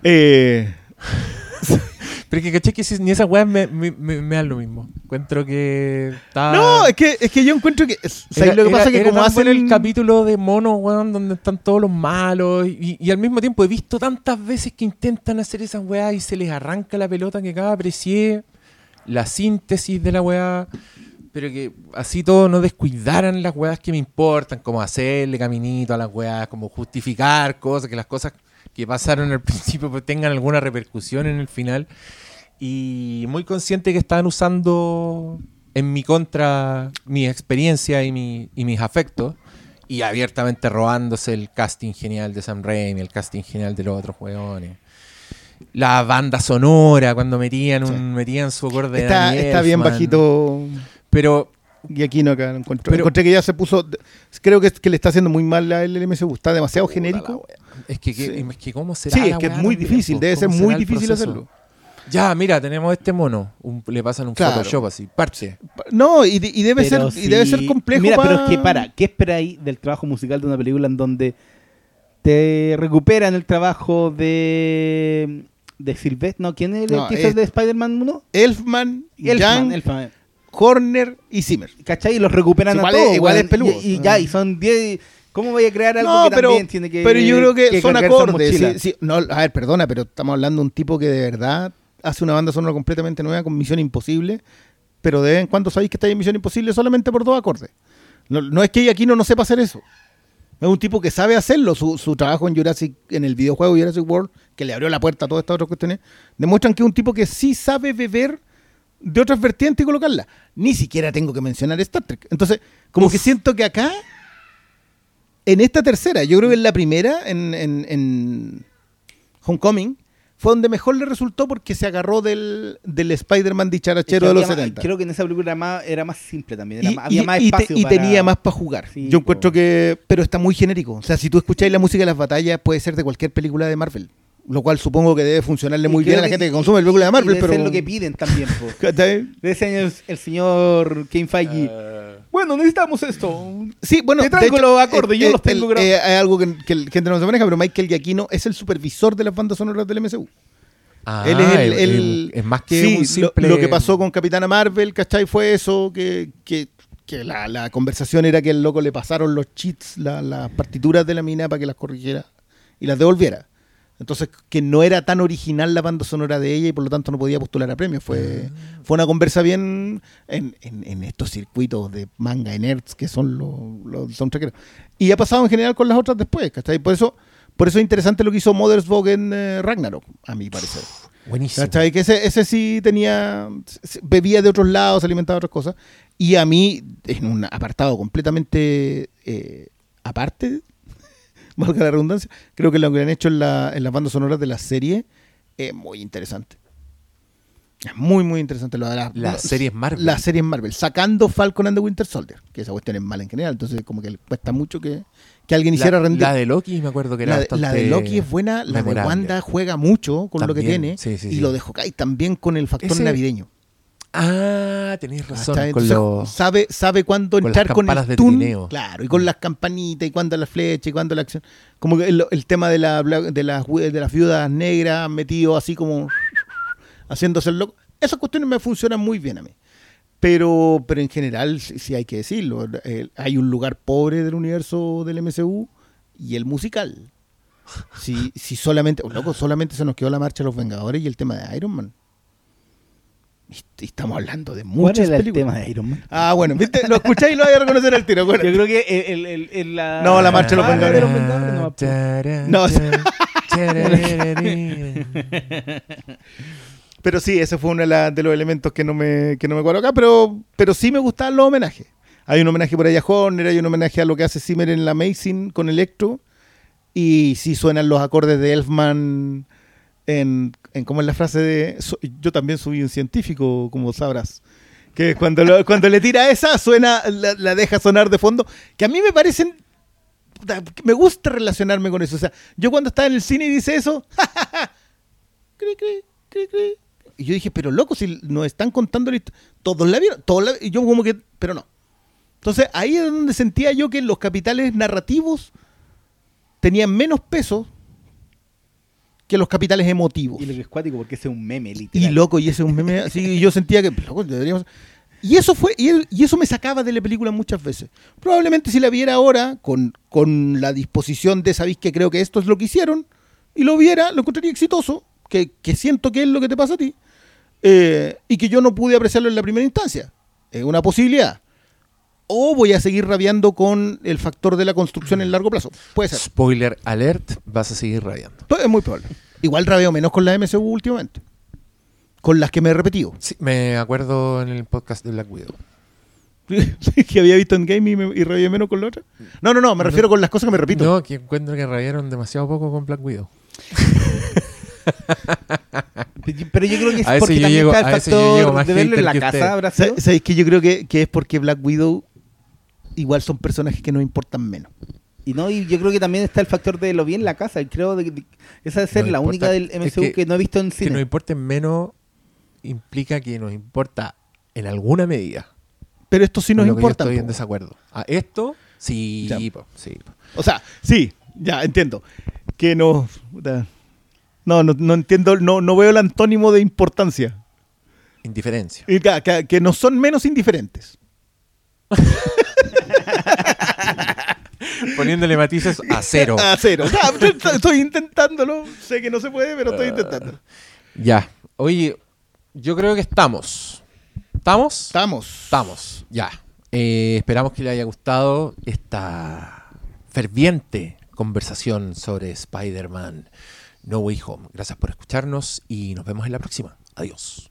Eh, Pero es que caché que si- ni esas weas me, me, me- me dan lo mismo. Encuentro que está... no, es que, es que yo encuentro que. ¿sabes Ah. Era- lo que era- pasa? Que era como hacen. bueno el capítulo de Mono, weón, donde están todos los malos. Y, y al mismo tiempo he visto tantas veces que intentan hacer esas weas y se les arranca la pelota que cada aprecié la síntesis de la weá. Pero que así todo no descuidaran las weas que me importan, como hacerle caminito a las weas, como justificar cosas, que las cosas que pasaron al principio pues, tengan alguna repercusión en el final. Y muy consciente que estaban usando en mi contra mi experiencia y, mi, y mis afectos. Y abiertamente robándose el casting genial de Sam Raimi, el casting genial de los otros weones. La banda sonora, cuando metían, un, Sí. metían su acorde de Está, está bien bajito. Pero Y aquí no acá lo encuentro. Pero- encontré que ya se puso. Creo que, que le está haciendo muy mal a el MCU. Está demasiado genérico. Es que, que- Sí. es que ¿cómo será? Sí, la es que es muy difícil. Debe ser ¿Cómo muy difícil hacerlo. Ya, mira, tenemos este mono. un- le pasan un Claro. Photoshop así. Parte. No, y, de- y debe, ser, y debe ser complejo. Mira, pa- pero es que para, ¿qué esperáis del trabajo musical de una película en donde te recuperan el trabajo de de Sylvester? No, ¿quién es el No, que hizo es- de Spider-Man 1? Elfman, Elfman, Young, Elfman. Horner y Zimmer. ¿Cachai? Y los recuperan Igual a es- todos. igual es peludo. Y, y ya, y son 10. ¿Cómo voy a crear algo No, que pero, también tiene que pero yo creo que, son acordes. mochila? sí, sí. No, a ver, perdona, pero estamos hablando de un tipo que de verdad hace una banda sonora completamente nueva con Misión Imposible, pero de vez en cuando sabéis que está en Misión Imposible solamente por dos acordes. No, no es que aquí no, no sepa hacer eso. Es un tipo que sabe hacerlo. Su, su trabajo en Jurassic, en el videojuego Jurassic World, que le abrió la puerta a todas estas otras cuestiones, demuestran que es un tipo que sí sabe beber de otras vertientes y colocarlas. Ni siquiera tengo que mencionar Star Trek. Entonces, como que siento que acá, en esta tercera, yo creo que en la primera, en, en- en Homecoming, fue donde mejor le resultó porque se agarró del, del Spider-Man dicharachero de los más- 70. Creo que en esa película era más, era más simple también. era Y, más- había y- más y te- espacio y tenía más para jugar. Sí, Yo encuentro po. que. Pero está muy genérico. O sea, si tú escucháis la música de las batallas, puede ser de cualquier película de Marvel. Lo cual supongo que debe funcionarle Y muy bien a la gente que consume y- el película de y Marvel. debe Pero. ser lo que piden también. De ese año el señor Kane Feige. bueno, necesitamos esto. Sí, bueno, Te traigo los acordes, yo los tengo el- eh, hay algo que, que el gente no se maneja, pero Michael Giacchino es el supervisor de las bandas sonoras del MCU. Ah, Él es el, el- el- el- es más que Sí, un lo- simple... lo, que pasó con Capitana Marvel, ¿cachai? Fue eso, que, que, que la, la conversación era que el loco le pasaron los cheats, la- las partituras de la mina para que las corrigiera y las devolviera. Entonces, que no era tan original la banda sonora de ella y por lo tanto no podía postular a premios. Fue, fue una conversa bien en, en- en estos circuitos de manga y nerds que son los, los soundtrackeros. Y ha pasado en general con las otras después, ¿cachai? Por eso, por eso es interesante lo que hizo Mothersbaugh en eh, Ragnarok, a mi parecer. Buenísimo. ¿Cachai? Que ese, ese sí tenía. bebía de otros lados, se alimentaba de otras cosas. Y a mí, en un apartado completamente eh, aparte, valga la redundancia, creo que lo que han hecho en, la, en las bandas sonoras de la serie es muy interesante. Es muy, muy interesante lo de la- Las series Marvel. Las series Marvel, sacando Falcon and the Winter Soldier, que esa cuestión es mala en general, entonces como que le cuesta mucho que, que alguien hiciera la, rendir. la de Loki me acuerdo que era La de, bastante la de Loki es buena, la memorable. de Wanda juega mucho con lo que tiene, sí, sí, y sí. lo de Hawkeye también con el factor Ese- navideño. Ah, tenéis razón. ¿cachai? Con Entonces, lo- sabe, sabe cuándo con las entrar con el trineo. claro, y con las campanitas, y cuándo la flecha, y cuándo la acción. Como que el, el tema de, la, de, las, de las viudas negras metido así como haciéndose el loco. Esas cuestiones me funcionan muy bien a mí. Pero, pero en general, sí, sí hay que decirlo. eh, hay un lugar pobre del universo del MCU y el musical. Si, si solamente, oh, loco, solamente se nos quedó la marcha de los Vengadores y el tema de Iron Man. Y, estamos hablando de ¿Cuál muchas era el películas. tema de Iron Man? Ah, bueno, ¿viste? Lo escucháis y lo vais a reconocer al tiro. Yo Bueno, creo que el, el, el- la... No, la marcha de los Ah, Vengadores. no pero sí, ese fue uno de, la- de los elementos que no me, que no me cuadro acá, pero, pero sí me gustaban los homenajes. Hay un homenaje por allá a Horner, hay un homenaje a lo que hace Zimmer en la Amazing con Electro, y sí suenan los acordes de Elfman en, en ¿cómo es la frase de? yo también soy un científico, como sabrás. Que cuando, lo- cuando le tira esa, suena, la, la deja sonar de fondo, que a mí me parecen me gusta relacionarme con eso. O sea, yo cuando estaba en el cine y dice eso, cri, cri, cri, cri. y yo dije, pero loco, si nos están contando la historia, todos la vieron, todos la- y yo como que, pero no. Entonces ahí es donde sentía yo que los capitales narrativos tenían menos peso que los capitales emotivos. Y lo que es cuático porque ese es un meme, Y literal. loco, y ese es un meme así, y yo sentía que, loco, deberíamos... Y eso fue, y, el- y eso me sacaba de la película muchas veces. Probablemente si la viera ahora, con, con la disposición de, sabéis que creo que esto es lo que hicieron, y lo viera, lo encontraría exitoso, que, que siento que es lo que te pasa a ti, eh, y que yo no pude apreciarlo en la primera instancia. Es una posibilidad. O voy a seguir rabiando con el factor de la construcción en largo plazo. Puede ser. Spoiler alert, vas a seguir radiando. Pues Es muy probable. Igual rabeo menos con la MCU últimamente. Con las que me he repetido. Sí, me acuerdo en el podcast de Black Widow. que había visto en game y, me, y reía menos con la otra. No, no, no, me refiero con las cosas que me repito. No, que encuentro que rayaron demasiado poco con Black Widow. Pero yo creo que es A porque también llego- está el factor de verlo en la casa, ¿Sabéis que yo creo que, que es porque Black Widow igual son personajes que nos importan menos? Y no, y yo creo que también está el factor de lo vi en la casa. y Creo de, de- esa debe ser No la importa. única del Es MCU que- que, no he visto en Que cine. nos importen menos implica que nos importa en alguna medida. Pero esto sí nos lo que yo importa. estoy en desacuerdo. A esto, sí, Ya. po, sí. po. O sea, sí, ya entiendo. Que no. No, no, no entiendo, no, no veo el antónimo de importancia. Indiferencia. Y que, que- que no son menos indiferentes. Poniéndole matices a cero. A cero. Estoy- intentándolo. Sé que no se puede, pero Ah. estoy intentando. Ya. Oye, yo creo que estamos. ¿Estamos? Estamos. Estamos. Ya. Eh, esperamos que le haya gustado esta ferviente conversación sobre Spider-Man No Way Home. Gracias por escucharnos y nos vemos en la próxima. Adiós.